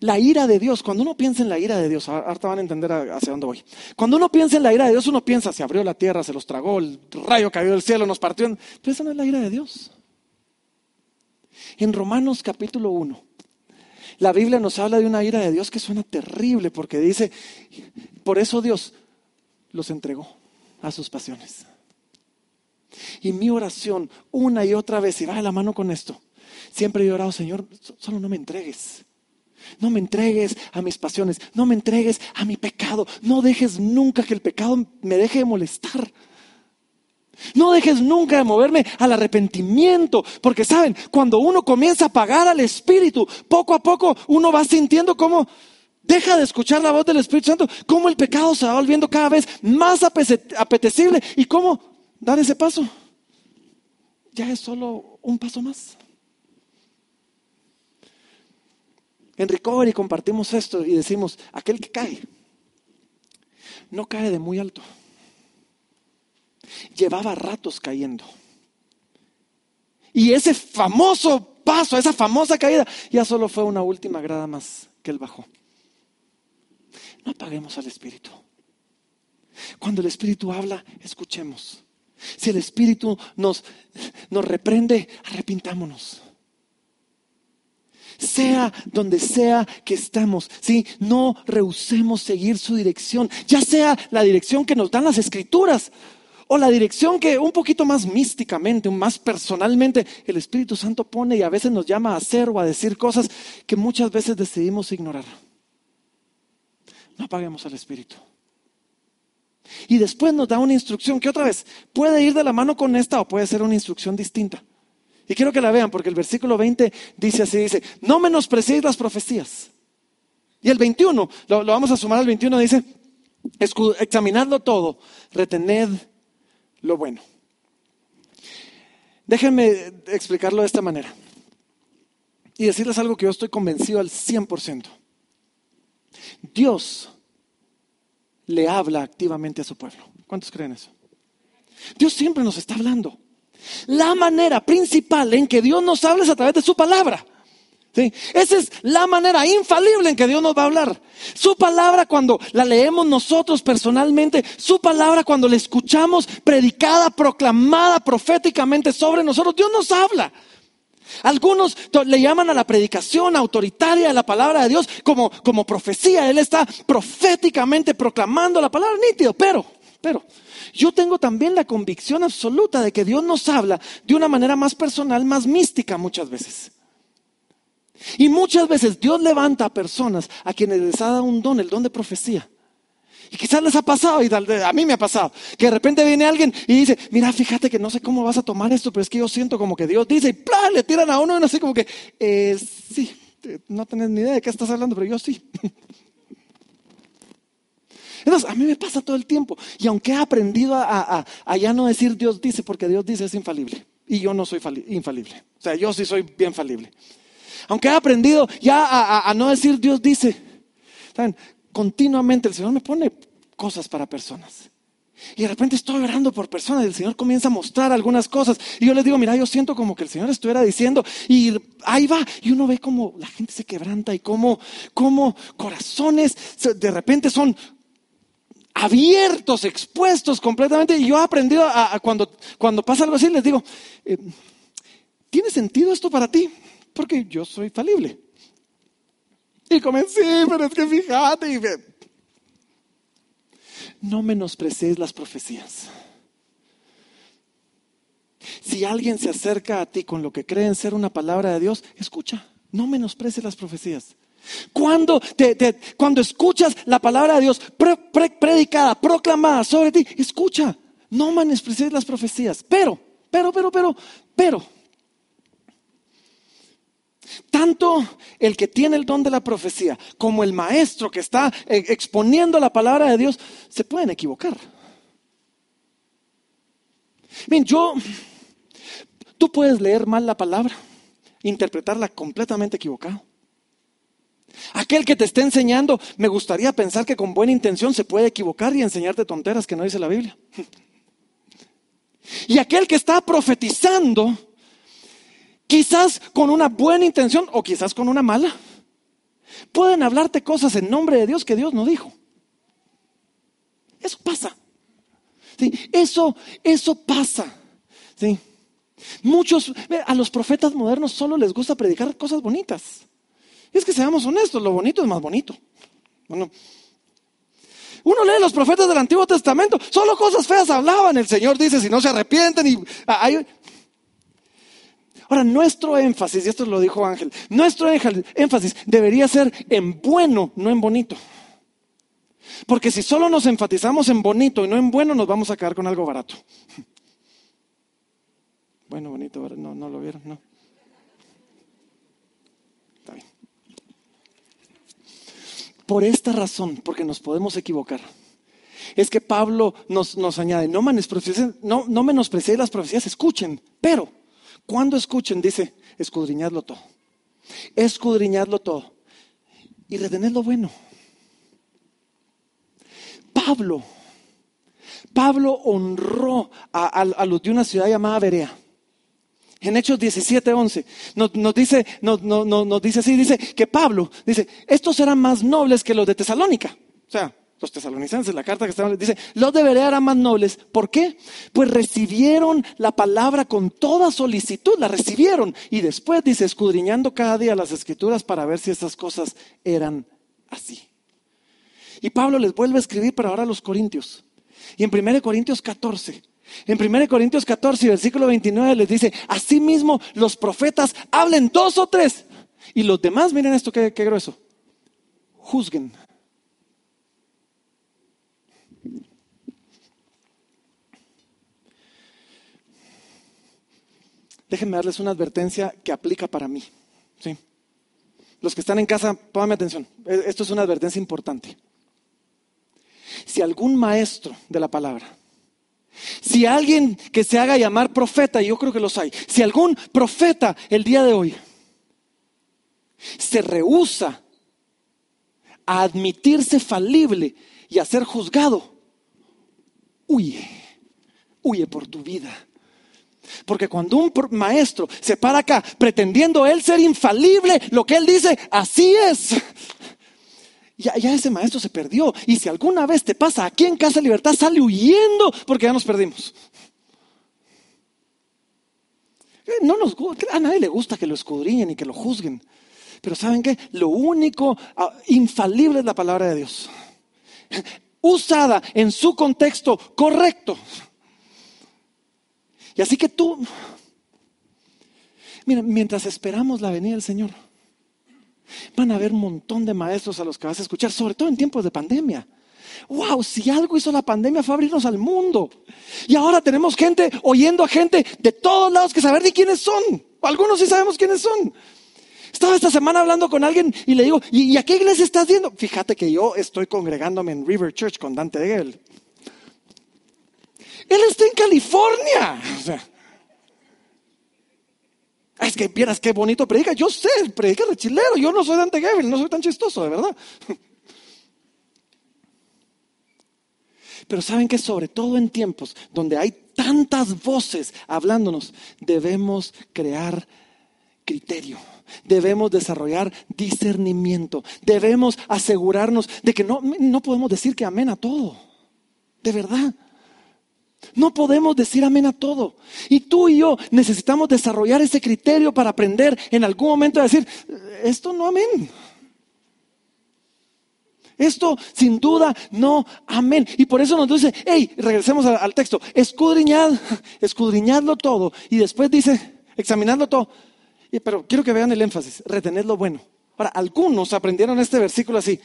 la ira de Dios, cuando uno piensa en la ira de Dios, ahorita van a entender hacia dónde voy. Cuando uno piensa en la ira de Dios, uno piensa, se abrió la tierra, se los tragó, el rayo cayó del cielo, nos partió. Pero esa no es la ira de Dios. En Romanos capítulo 1, la Biblia nos habla de una ira de Dios que suena terrible porque dice, por eso Dios los entregó a sus pasiones. Y mi oración, una y otra vez, y va de la mano con esto, Siempre he orado, Señor, solo no me entregues. No me entregues a mis pasiones, no me entregues a mi pecado, no dejes nunca que el pecado me deje de molestar. No dejes nunca de moverme al arrepentimiento, porque saben, cuando uno comienza a pagar al Espíritu, poco a poco uno va sintiendo cómo deja de escuchar la voz del Espíritu Santo, cómo el pecado se va volviendo cada vez más apetecible y cómo dar ese paso. Ya es solo un paso más. En Recovery compartimos esto y decimos, aquel que cae, no cae de muy alto. Llevaba ratos cayendo. Y ese famoso paso, esa famosa caída, ya solo fue una última grada más que él bajó. No apaguemos al Espíritu. Cuando el Espíritu habla, escuchemos. Si el Espíritu nos, nos reprende, arrepintámonos sea donde sea que estamos. ¿sí? No rehusemos seguir su dirección, ya sea la dirección que nos dan las escrituras o la dirección que un poquito más místicamente, más personalmente el Espíritu Santo pone y a veces nos llama a hacer o a decir cosas que muchas veces decidimos ignorar. No apaguemos al Espíritu. Y después nos da una instrucción que otra vez puede ir de la mano con esta o puede ser una instrucción distinta. Y quiero que la vean porque el versículo 20 dice así, dice, no menospreciéis las profecías. Y el 21, lo, vamos a sumar al 21, dice, examinadlo todo, retened lo bueno. Déjenme explicarlo de esta manera y decirles algo que yo estoy convencido al 100%. Dios le habla activamente a su pueblo. ¿Cuántos creen eso? Dios siempre nos está hablando. La manera principal en que Dios nos habla es a través de su palabra. Esa es la manera infalible en que Dios nos va a hablar. Su palabra cuando la leemos nosotros personalmente, su palabra cuando la escuchamos predicada, proclamada proféticamente sobre nosotros, Dios nos habla. Algunos le llaman a la predicación autoritaria de la palabra de Dios como, como profecía. Él está proféticamente proclamando la palabra nítido, pero, pero, yo tengo también la convicción absoluta de que Dios nos habla de una manera más personal, más mística muchas veces. Y muchas veces Dios levanta a personas a quienes les ha dado un don, el don de profecía. Y quizás les ha pasado, y a mí me ha pasado, que de repente viene alguien y dice, mira, fíjate que no sé cómo vas a tomar esto, pero es que yo siento como que Dios dice, y ¡plá! le tiran a uno y así como que, eh, sí, no tenés ni idea de qué estás hablando, pero yo sí. Entonces, a mí me pasa todo el tiempo. Y aunque he aprendido a, ya no decir Dios dice, porque Dios dice es infalible. Y yo no soy infalible. O sea, yo sí soy bien falible. Aunque he aprendido ya a, no decir Dios dice. ¿Saben? Continuamente el Señor me pone cosas para personas. Y de repente estoy orando por personas y el Señor comienza a mostrar algunas cosas. Y yo les digo, mira, yo siento como que el Señor estuviera diciendo, y ahí va. Y uno ve como la gente se quebranta y como, como corazones de repente son abiertos, expuestos completamente. Y yo he aprendido a, cuando, cuando pasa algo así, les digo, eh, ¿tiene sentido esto para ti? Porque yo soy falible. Y comencé, pero es que fíjate. No menosprecies las profecías. Si alguien se acerca a ti con lo que creen ser una palabra de Dios, escucha, no menosprecies las profecías. Cuando, te, cuando escuchas la palabra de Dios predicada, proclamada sobre ti, escucha, no menosprecies las profecías. Pero, pero, pero, pero, pero, tanto el que tiene el don de la profecía como el maestro que está eh, exponiendo la palabra de Dios se pueden equivocar. Bien, yo, tú puedes leer mal la palabra, interpretarla completamente equivocado. Aquel que te esté enseñando, me gustaría pensar que con buena intención se puede equivocar y enseñarte tonteras que no dice la Biblia. Y aquel que está profetizando, quizás con una buena intención o quizás con una mala, pueden hablarte cosas en nombre de Dios que Dios no dijo. Eso pasa. ¿Sí? Eso, eso pasa. ¿Sí? Muchos, a los profetas modernos solo les gusta predicar cosas bonitas. Y es que seamos honestos, lo bonito es más bonito. Bueno, uno lee los profetas del Antiguo Testamento, solo cosas feas hablaban. El Señor dice, si no se arrepienten y hay, Ahora, nuestro énfasis, y esto lo dijo Ángel, nuestro énfasis debería ser en bueno, no en bonito. Porque si solo nos enfatizamos en bonito y no en bueno, nos vamos a quedar con algo barato. Bueno, bonito, no, no lo vieron, no. Está bien. Por esta razón, porque nos podemos equivocar, es que Pablo nos, añade, no, no, no menosprecéis las profecías, escuchen, pero cuando escuchen, dice, escudriñadlo todo. Escudriñadlo todo. Y retened lo bueno. Pablo, Pablo honró a, los de una ciudad llamada Berea. En Hechos 17, 11, nos, dice, nos dice así, dice que Pablo, dice, estos eran más nobles que los de Tesalónica. O sea, los tesalonicenses, la carta que estaban, dice, los de Berea eran más nobles. ¿Por qué? Pues recibieron la palabra con toda solicitud, la recibieron. Y después dice, escudriñando cada día las escrituras para ver si esas cosas eran así. Y Pablo les vuelve a escribir, pero ahora a los Corintios. Y en 1 Corintios 14, en 1 Corintios 14, versículo 29 les dice, asimismo los profetas hablen dos o tres. Y los demás, miren esto, qué, qué grueso, juzguen. Déjenme darles una advertencia que aplica para mí. ¿sí? Los que están en casa, pónganme atención. E, esto es una advertencia importante. Si algún maestro de la palabra, si alguien que se haga llamar profeta, y yo creo que los hay, si algún profeta el día de hoy se rehúsa a admitirse falible y a ser juzgado, huye, huye por tu vida porque cuando un maestro se para acá pretendiendo él ser infalible, lo que él dice, así es. Ya, ese maestro se perdió. Y si alguna vez te pasa aquí en Casa Libertad, sale huyendo porque ya nos perdimos. Eh, no a nadie le gusta que lo escudriñen y que lo juzguen. Pero ¿saben qué? Lo único ah, infalible es la palabra de Dios. Usada en su contexto correcto. Y así que tú, mira, mientras esperamos la venida del Señor, van a haber un montón de maestros a los que vas a escuchar, sobre todo en tiempos de pandemia. Wow, si algo hizo la pandemia fue abrirnos al mundo. Y ahora tenemos gente oyendo a gente de todos lados que saber ni quiénes son. Algunos sí sabemos quiénes son. Estaba esta semana hablando con alguien y le digo, ¿y, a qué iglesia estás yendo? Fíjate que yo estoy congregándome en River Church con Dante Degel. Él está en California. es que vieras qué bonito predica. Yo sé, predica de chilero. Yo no soy Dante Gebel, no soy tan chistoso, de verdad. Pero saben que sobre todo en tiempos donde hay tantas voces hablándonos, debemos crear criterio. Debemos desarrollar discernimiento. Debemos asegurarnos de que no, no podemos decir que amén a todo. De verdad. No podemos decir amén a todo. Y tú y yo necesitamos desarrollar ese criterio para aprender en algún momento a decir, esto no amén. Esto sin duda no, amén. Y por eso nos dice, hey, regresemos al, texto, escudriñad, escudriñadlo todo. Y después dice, examinadlo todo. pero quiero que vean el énfasis, retened lo bueno. Ahora, algunos aprendieron este versículo así,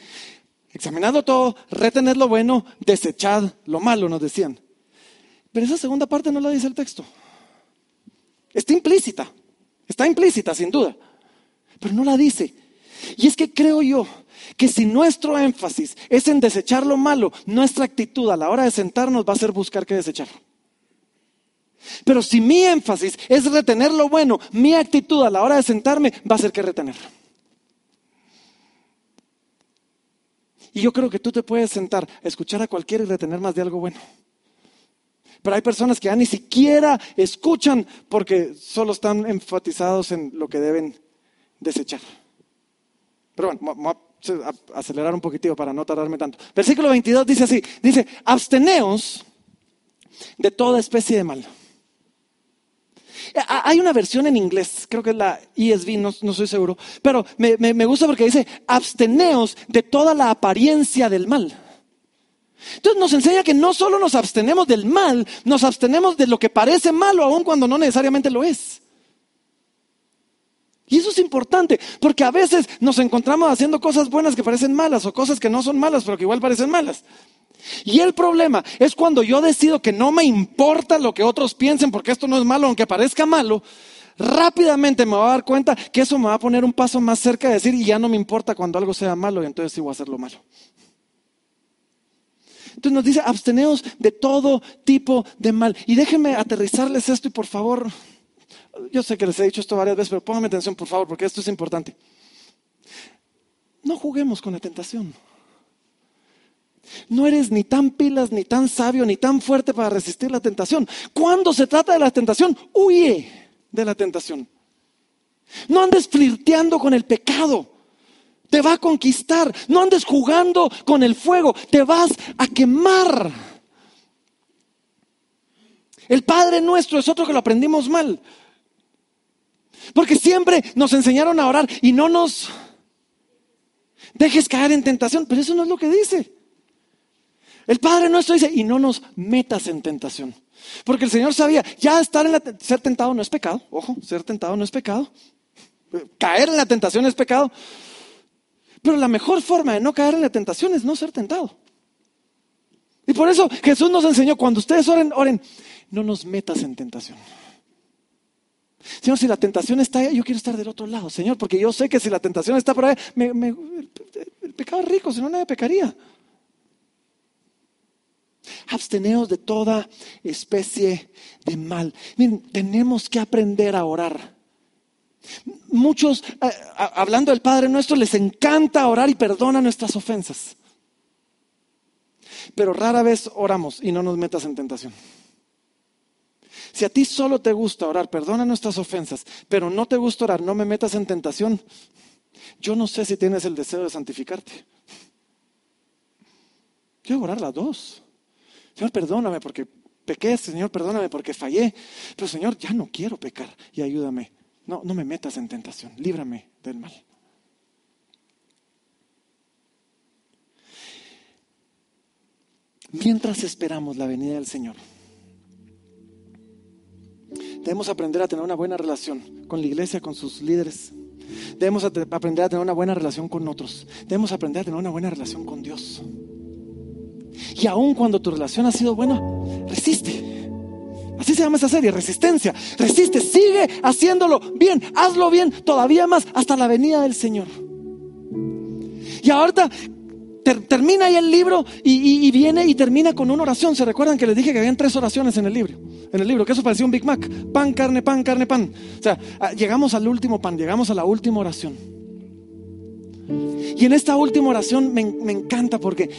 examinadlo todo, retened lo bueno, desechad lo malo, nos decían. Pero esa segunda parte no la dice el texto. Está implícita, está implícita sin duda, pero no la dice. Y es que creo yo que si nuestro énfasis es en desechar lo malo, nuestra actitud a la hora de sentarnos va a ser buscar qué desechar. Pero si mi énfasis es retener lo bueno, mi actitud a la hora de sentarme va a ser que retener. Y yo creo que tú te puedes sentar, escuchar a cualquiera y retener más de algo bueno. Pero hay personas que ya ni siquiera escuchan porque solo están enfatizados en lo que deben desechar. Pero bueno, vamos a acelerar un poquitito para no tardarme tanto. Versículo 22 dice así, dice, absteneos de toda especie de mal. Hay una versión en inglés, creo que es la ESV, no, no soy seguro, pero me gusta porque dice, absteneos de toda la apariencia del mal. Entonces nos enseña que no solo nos abstenemos del mal, nos abstenemos de lo que parece malo, aun cuando no necesariamente lo es. Y eso es importante, porque a veces nos encontramos haciendo cosas buenas que parecen malas o cosas que no son malas, pero que igual parecen malas. Y el problema es cuando yo decido que no me importa lo que otros piensen, porque esto no es malo, aunque parezca malo, rápidamente me voy a dar cuenta que eso me va a poner un paso más cerca de decir, y ya no me importa cuando algo sea malo, y entonces sí voy a hacerlo malo. Entonces nos dice, absteneos de todo tipo de mal. Y déjenme aterrizarles esto y por favor, yo sé que les he dicho esto varias veces, pero pónganme atención, por favor, porque esto es importante. No juguemos con la tentación. No eres ni tan pilas, ni tan sabio, ni tan fuerte para resistir la tentación. Cuando se trata de la tentación, huye de la tentación. No andes flirteando con el pecado. Te va a conquistar. No andes jugando con el fuego. Te vas a quemar. El Padre nuestro es otro que lo aprendimos mal. Porque siempre nos enseñaron a orar y no nos dejes caer en tentación. Pero eso no es lo que dice. El Padre nuestro dice, y no nos metas en tentación. Porque el Señor sabía, ya estar en la ser tentado no es pecado. Ojo, ser tentado no es pecado. Caer en la tentación es pecado. Pero la mejor forma de no caer en la tentación es no ser tentado. Y por eso Jesús nos enseñó, cuando ustedes oren, oren, no nos metas en tentación. Señor, si la tentación está ahí, yo quiero estar del otro lado, Señor, porque yo sé que si la tentación está por ahí, el, pecado es rico, si no nadie pecaría. Absteneos de toda especie de mal. Miren, tenemos que aprender a orar. Muchos, eh, hablando del Padre nuestro, les encanta orar y perdona nuestras ofensas. Pero rara vez oramos y no nos metas en tentación. Si a ti solo te gusta orar, perdona nuestras ofensas, pero no te gusta orar, no me metas en tentación, yo no sé si tienes el deseo de santificarte. Quiero orar las dos. Señor, perdóname porque pequé, Señor, perdóname porque fallé. Pero Señor, ya no quiero pecar y ayúdame. No, no me metas en tentación, líbrame del mal. Mientras esperamos la venida del Señor, Debemos aprender a tener una buena relación con la iglesia, con sus líderes. Debemos aprender a tener una buena relación con otros. Debemos aprender a tener una buena relación con Dios. Y aun cuando tu relación ha sido buena, resiste. Así se llama esa serie, resistencia. Resiste, sigue haciéndolo bien, hazlo bien, todavía más, hasta la venida del Señor. Y ahorita termina ahí el libro y, viene y termina con una oración. ¿Se recuerdan que les dije que habían tres oraciones en el libro? En el libro, que eso parecía un Big Mac. Pan, carne, pan, carne, pan. O sea, ah, llegamos al último pan, llegamos a la última oración. Y en esta última oración me, encanta porque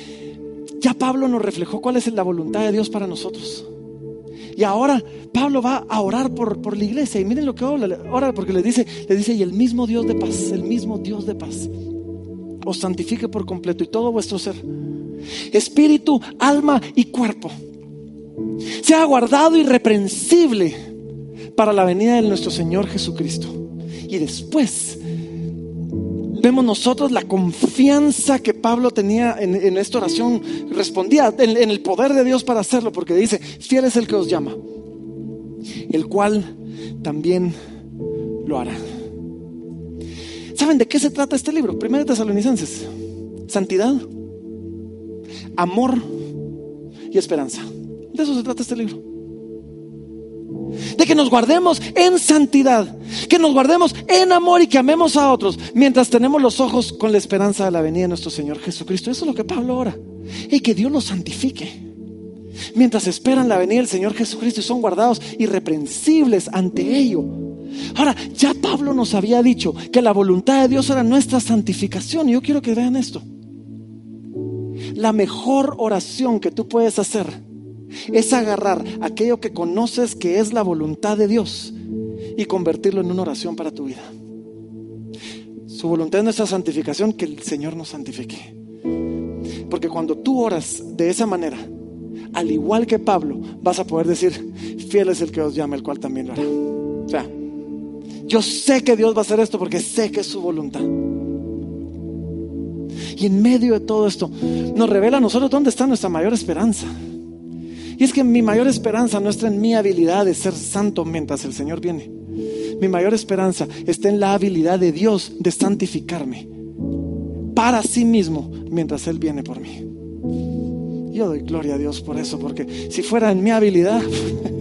ya Pablo nos reflejó cuál es la voluntad de Dios para nosotros. Y ahora Pablo va a orar por, por la iglesia. Y miren lo que ora, porque le dice, le dice, y el mismo Dios de paz, el mismo Dios de paz os santifique por completo y todo vuestro ser, espíritu, alma y cuerpo, sea guardado irreprensible para la venida de nuestro Señor Jesucristo. Y después vemos nosotros la confianza que Pablo tenía en, esta oración, respondía en, en el poder de Dios para hacerlo, porque dice, fiel es el que os llama, el cual también lo hará. ¿Saben de qué se trata este libro? Primero de Tesalonicenses. Santidad, amor y esperanza. De eso se trata este libro. De que nos guardemos en santidad, que nos guardemos en amor y que amemos a otros mientras tenemos los ojos con la esperanza de la venida de nuestro Señor Jesucristo. Eso es lo que Pablo ora. Y que Dios los santifique. Mientras esperan la venida del Señor Jesucristo y son guardados irreprensibles ante ello. Ahora, ya Pablo nos había dicho que la voluntad de Dios era nuestra santificación. Y yo quiero que vean esto. La mejor oración que tú puedes hacer es agarrar aquello que conoces que es la voluntad de Dios y convertirlo en una oración para tu vida. Su voluntad es nuestra santificación, que el Señor nos santifique. Porque cuando tú oras de esa manera, al igual que Pablo, vas a poder decir, fiel es el que os llama, el cual también lo hará. O sea, yo sé que Dios va a hacer esto porque sé que es su voluntad. Y en medio de todo esto, nos revela a nosotros dónde está nuestra mayor esperanza. Y es que mi mayor esperanza no está en mi habilidad de ser santo mientras el Señor viene. Mi mayor esperanza está en la habilidad de Dios de santificarme para sí mismo mientras Él viene por mí. Yo doy gloria a Dios por eso, porque si fuera en mi habilidad,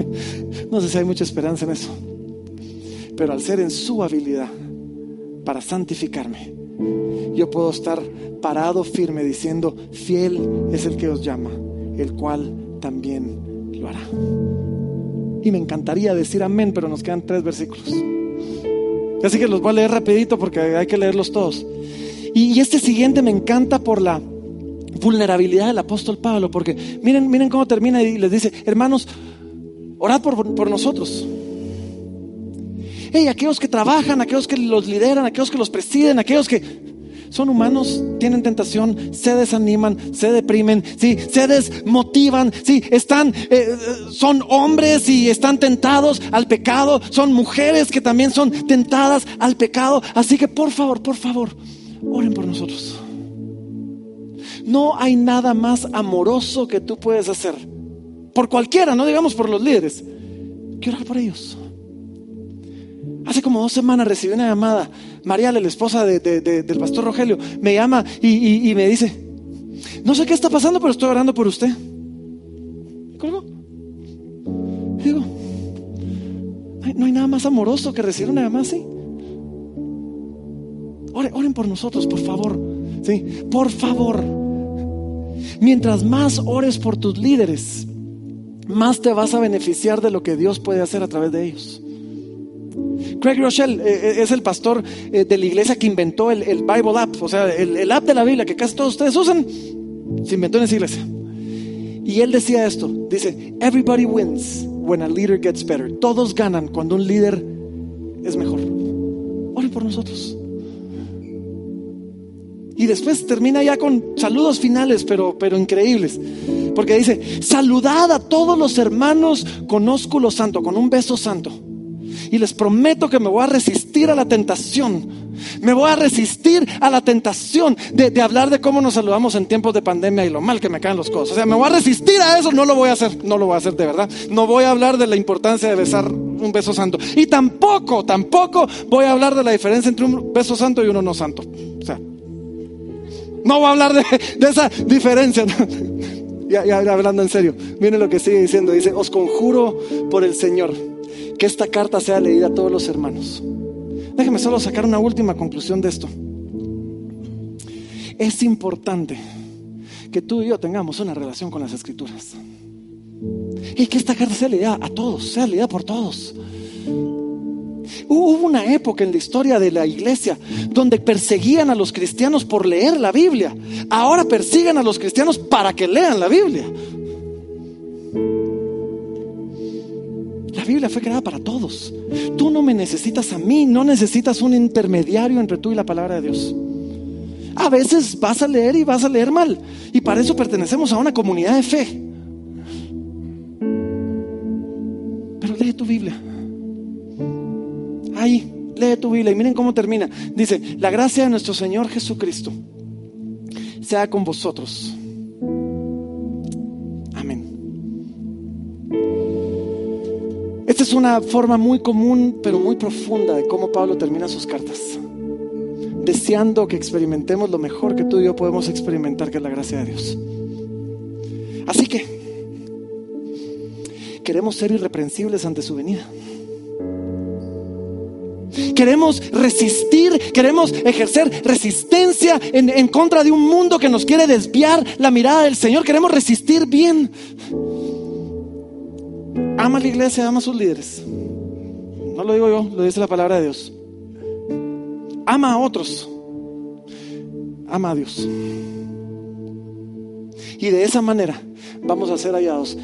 no sé si hay mucha esperanza en eso. Pero al ser en su habilidad para santificarme, yo puedo estar parado firme diciendo, fiel es el que os llama, el cual también lo hará. Y me encantaría decir amén, pero nos quedan tres versículos. Así que los voy a leer rapidito porque hay que leerlos todos. Y, este siguiente me encanta por la vulnerabilidad del apóstol Pablo, porque miren, miren cómo termina y les dice, hermanos, orad por, por nosotros. Hey, aquellos que trabajan, aquellos que los lideran, aquellos que los presiden, aquellos que son humanos, tienen tentación, se desaniman, se deprimen, sí, se desmotivan, sí, están, eh, son hombres y están tentados al pecado, son mujeres que también son tentadas al pecado. Así que por favor, por favor, oren por nosotros. No hay nada más amoroso que tú puedes hacer. Por cualquiera, no digamos por los líderes. Quiero orar por ellos. Hace como dos semanas recibí una llamada. Mariale, la esposa del pastor Rogelio, me llama y, me dice, no sé qué está pasando, pero estoy orando por usted. ¿Cómo? digo, no hay nada más amoroso que recibir una llamada así. Oren, oren por nosotros, por favor. Sí, por favor. Mientras más ores por tus líderes, más te vas a beneficiar de lo que Dios puede hacer a través de ellos. Craig Rochelle eh, eh, es el pastor eh, de la iglesia que inventó el, Bible App, o sea, el, app de la Biblia que casi todos ustedes usan, se inventó en esa iglesia. Y él decía esto, dice, everybody wins when a leader gets better. Todos ganan cuando un líder es mejor. Oren por nosotros. Y después termina ya con saludos finales, pero, pero increíbles. Porque dice, saludad a todos los hermanos con ósculo santo, con un beso santo. Y les prometo que me voy a resistir a la tentación. Me voy a resistir a la tentación de, hablar de cómo nos saludamos en tiempos de pandemia y lo mal que me caen los cosas. O sea, me voy a resistir a eso. No lo voy a hacer. No lo voy a hacer de verdad. No voy a hablar de la importancia de besar un beso santo. Y tampoco, tampoco voy a hablar de la diferencia entre un beso santo y uno no santo. O sea, no voy a hablar de, esa diferencia. Ya, ya hablando en serio, miren lo que sigue diciendo. Dice, os conjuro por el Señor que esta carta sea leída a todos los hermanos. Déjeme solo sacar una última conclusión de esto. Es importante que tú y yo tengamos una relación con las escrituras. Y que esta carta sea leída a todos, sea leída por todos. Hubo una época en la historia de la iglesia donde perseguían a los cristianos por leer la Biblia. Ahora persiguen a los cristianos para que lean la Biblia. La Biblia fue creada para todos. Tú no me necesitas a mí, no necesitas un intermediario entre tú y la palabra de Dios. A veces vas a leer y vas a leer mal. Y para eso pertenecemos a una comunidad de fe. Pero lee tu Biblia. Hay Lee tu Biblia y miren cómo termina. Dice, la gracia de nuestro Señor Jesucristo sea con vosotros. Esta es una forma muy común, pero muy profunda de cómo Pablo termina sus cartas. Deseando que experimentemos lo mejor que tú y yo podemos experimentar, que es la gracia de Dios. Así que queremos ser irreprensibles ante su venida. Queremos resistir, queremos ejercer resistencia en, en, contra de un mundo que nos quiere desviar la mirada del Señor. Queremos resistir bien. Ama la iglesia, ama a sus líderes. No lo digo yo, lo dice la palabra de Dios. Ama a otros. Ama a Dios. Y de esa manera vamos a ser hallados,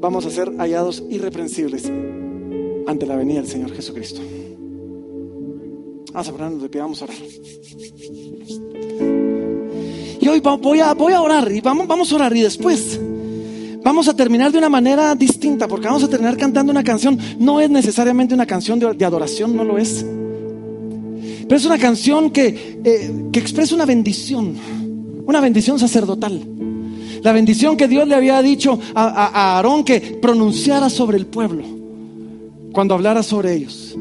vamos a ser hallados irreprensibles ante la venida del Señor Jesucristo. Vamos a ponernos de pie, vamos a orar. Y hoy voy a, a orar y vamos a orar y después vamos a terminar de una manera distinta porque vamos a terminar cantando una canción. No es necesariamente una canción de, adoración, no lo es. Pero es una canción que, eh, que expresa una bendición, una bendición sacerdotal. La bendición que Dios le había dicho a Aarón que pronunciara sobre el pueblo cuando hablara sobre ellos.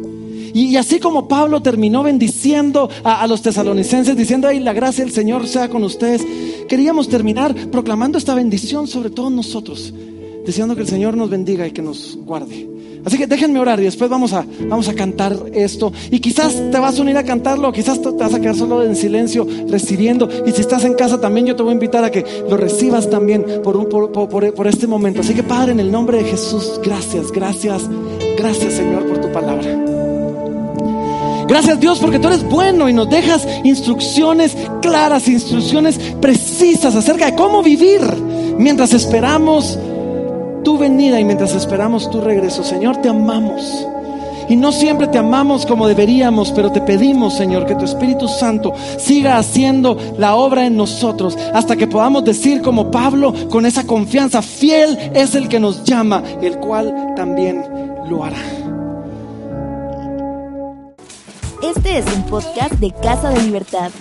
Y, así como Pablo terminó bendiciendo a, a los tesalonicenses, diciendo, ay, la gracia del Señor sea con ustedes, queríamos terminar proclamando esta bendición sobre todos nosotros, deseando que el Señor nos bendiga y que nos guarde. Así que déjenme orar y después vamos a, vamos a cantar esto. Y quizás te vas a unir a cantarlo, quizás te vas a quedar solo en silencio recibiendo. Y si estás en casa también yo te voy a invitar a que lo recibas también por, un, por, por, por este momento. Así que Padre, en el nombre de Jesús, gracias, gracias, gracias Señor por tu palabra. Gracias Dios porque tú eres bueno y nos dejas instrucciones claras, instrucciones precisas acerca de cómo vivir mientras esperamos tu venida y mientras esperamos tu regreso. Señor, te amamos. Y no siempre te amamos como deberíamos, pero te pedimos, Señor, que tu Espíritu Santo siga haciendo la obra en nosotros hasta que podamos decir como Pablo con esa confianza, fiel es el que nos llama, el cual también lo hará. Este es un podcast de Casa de Libertad.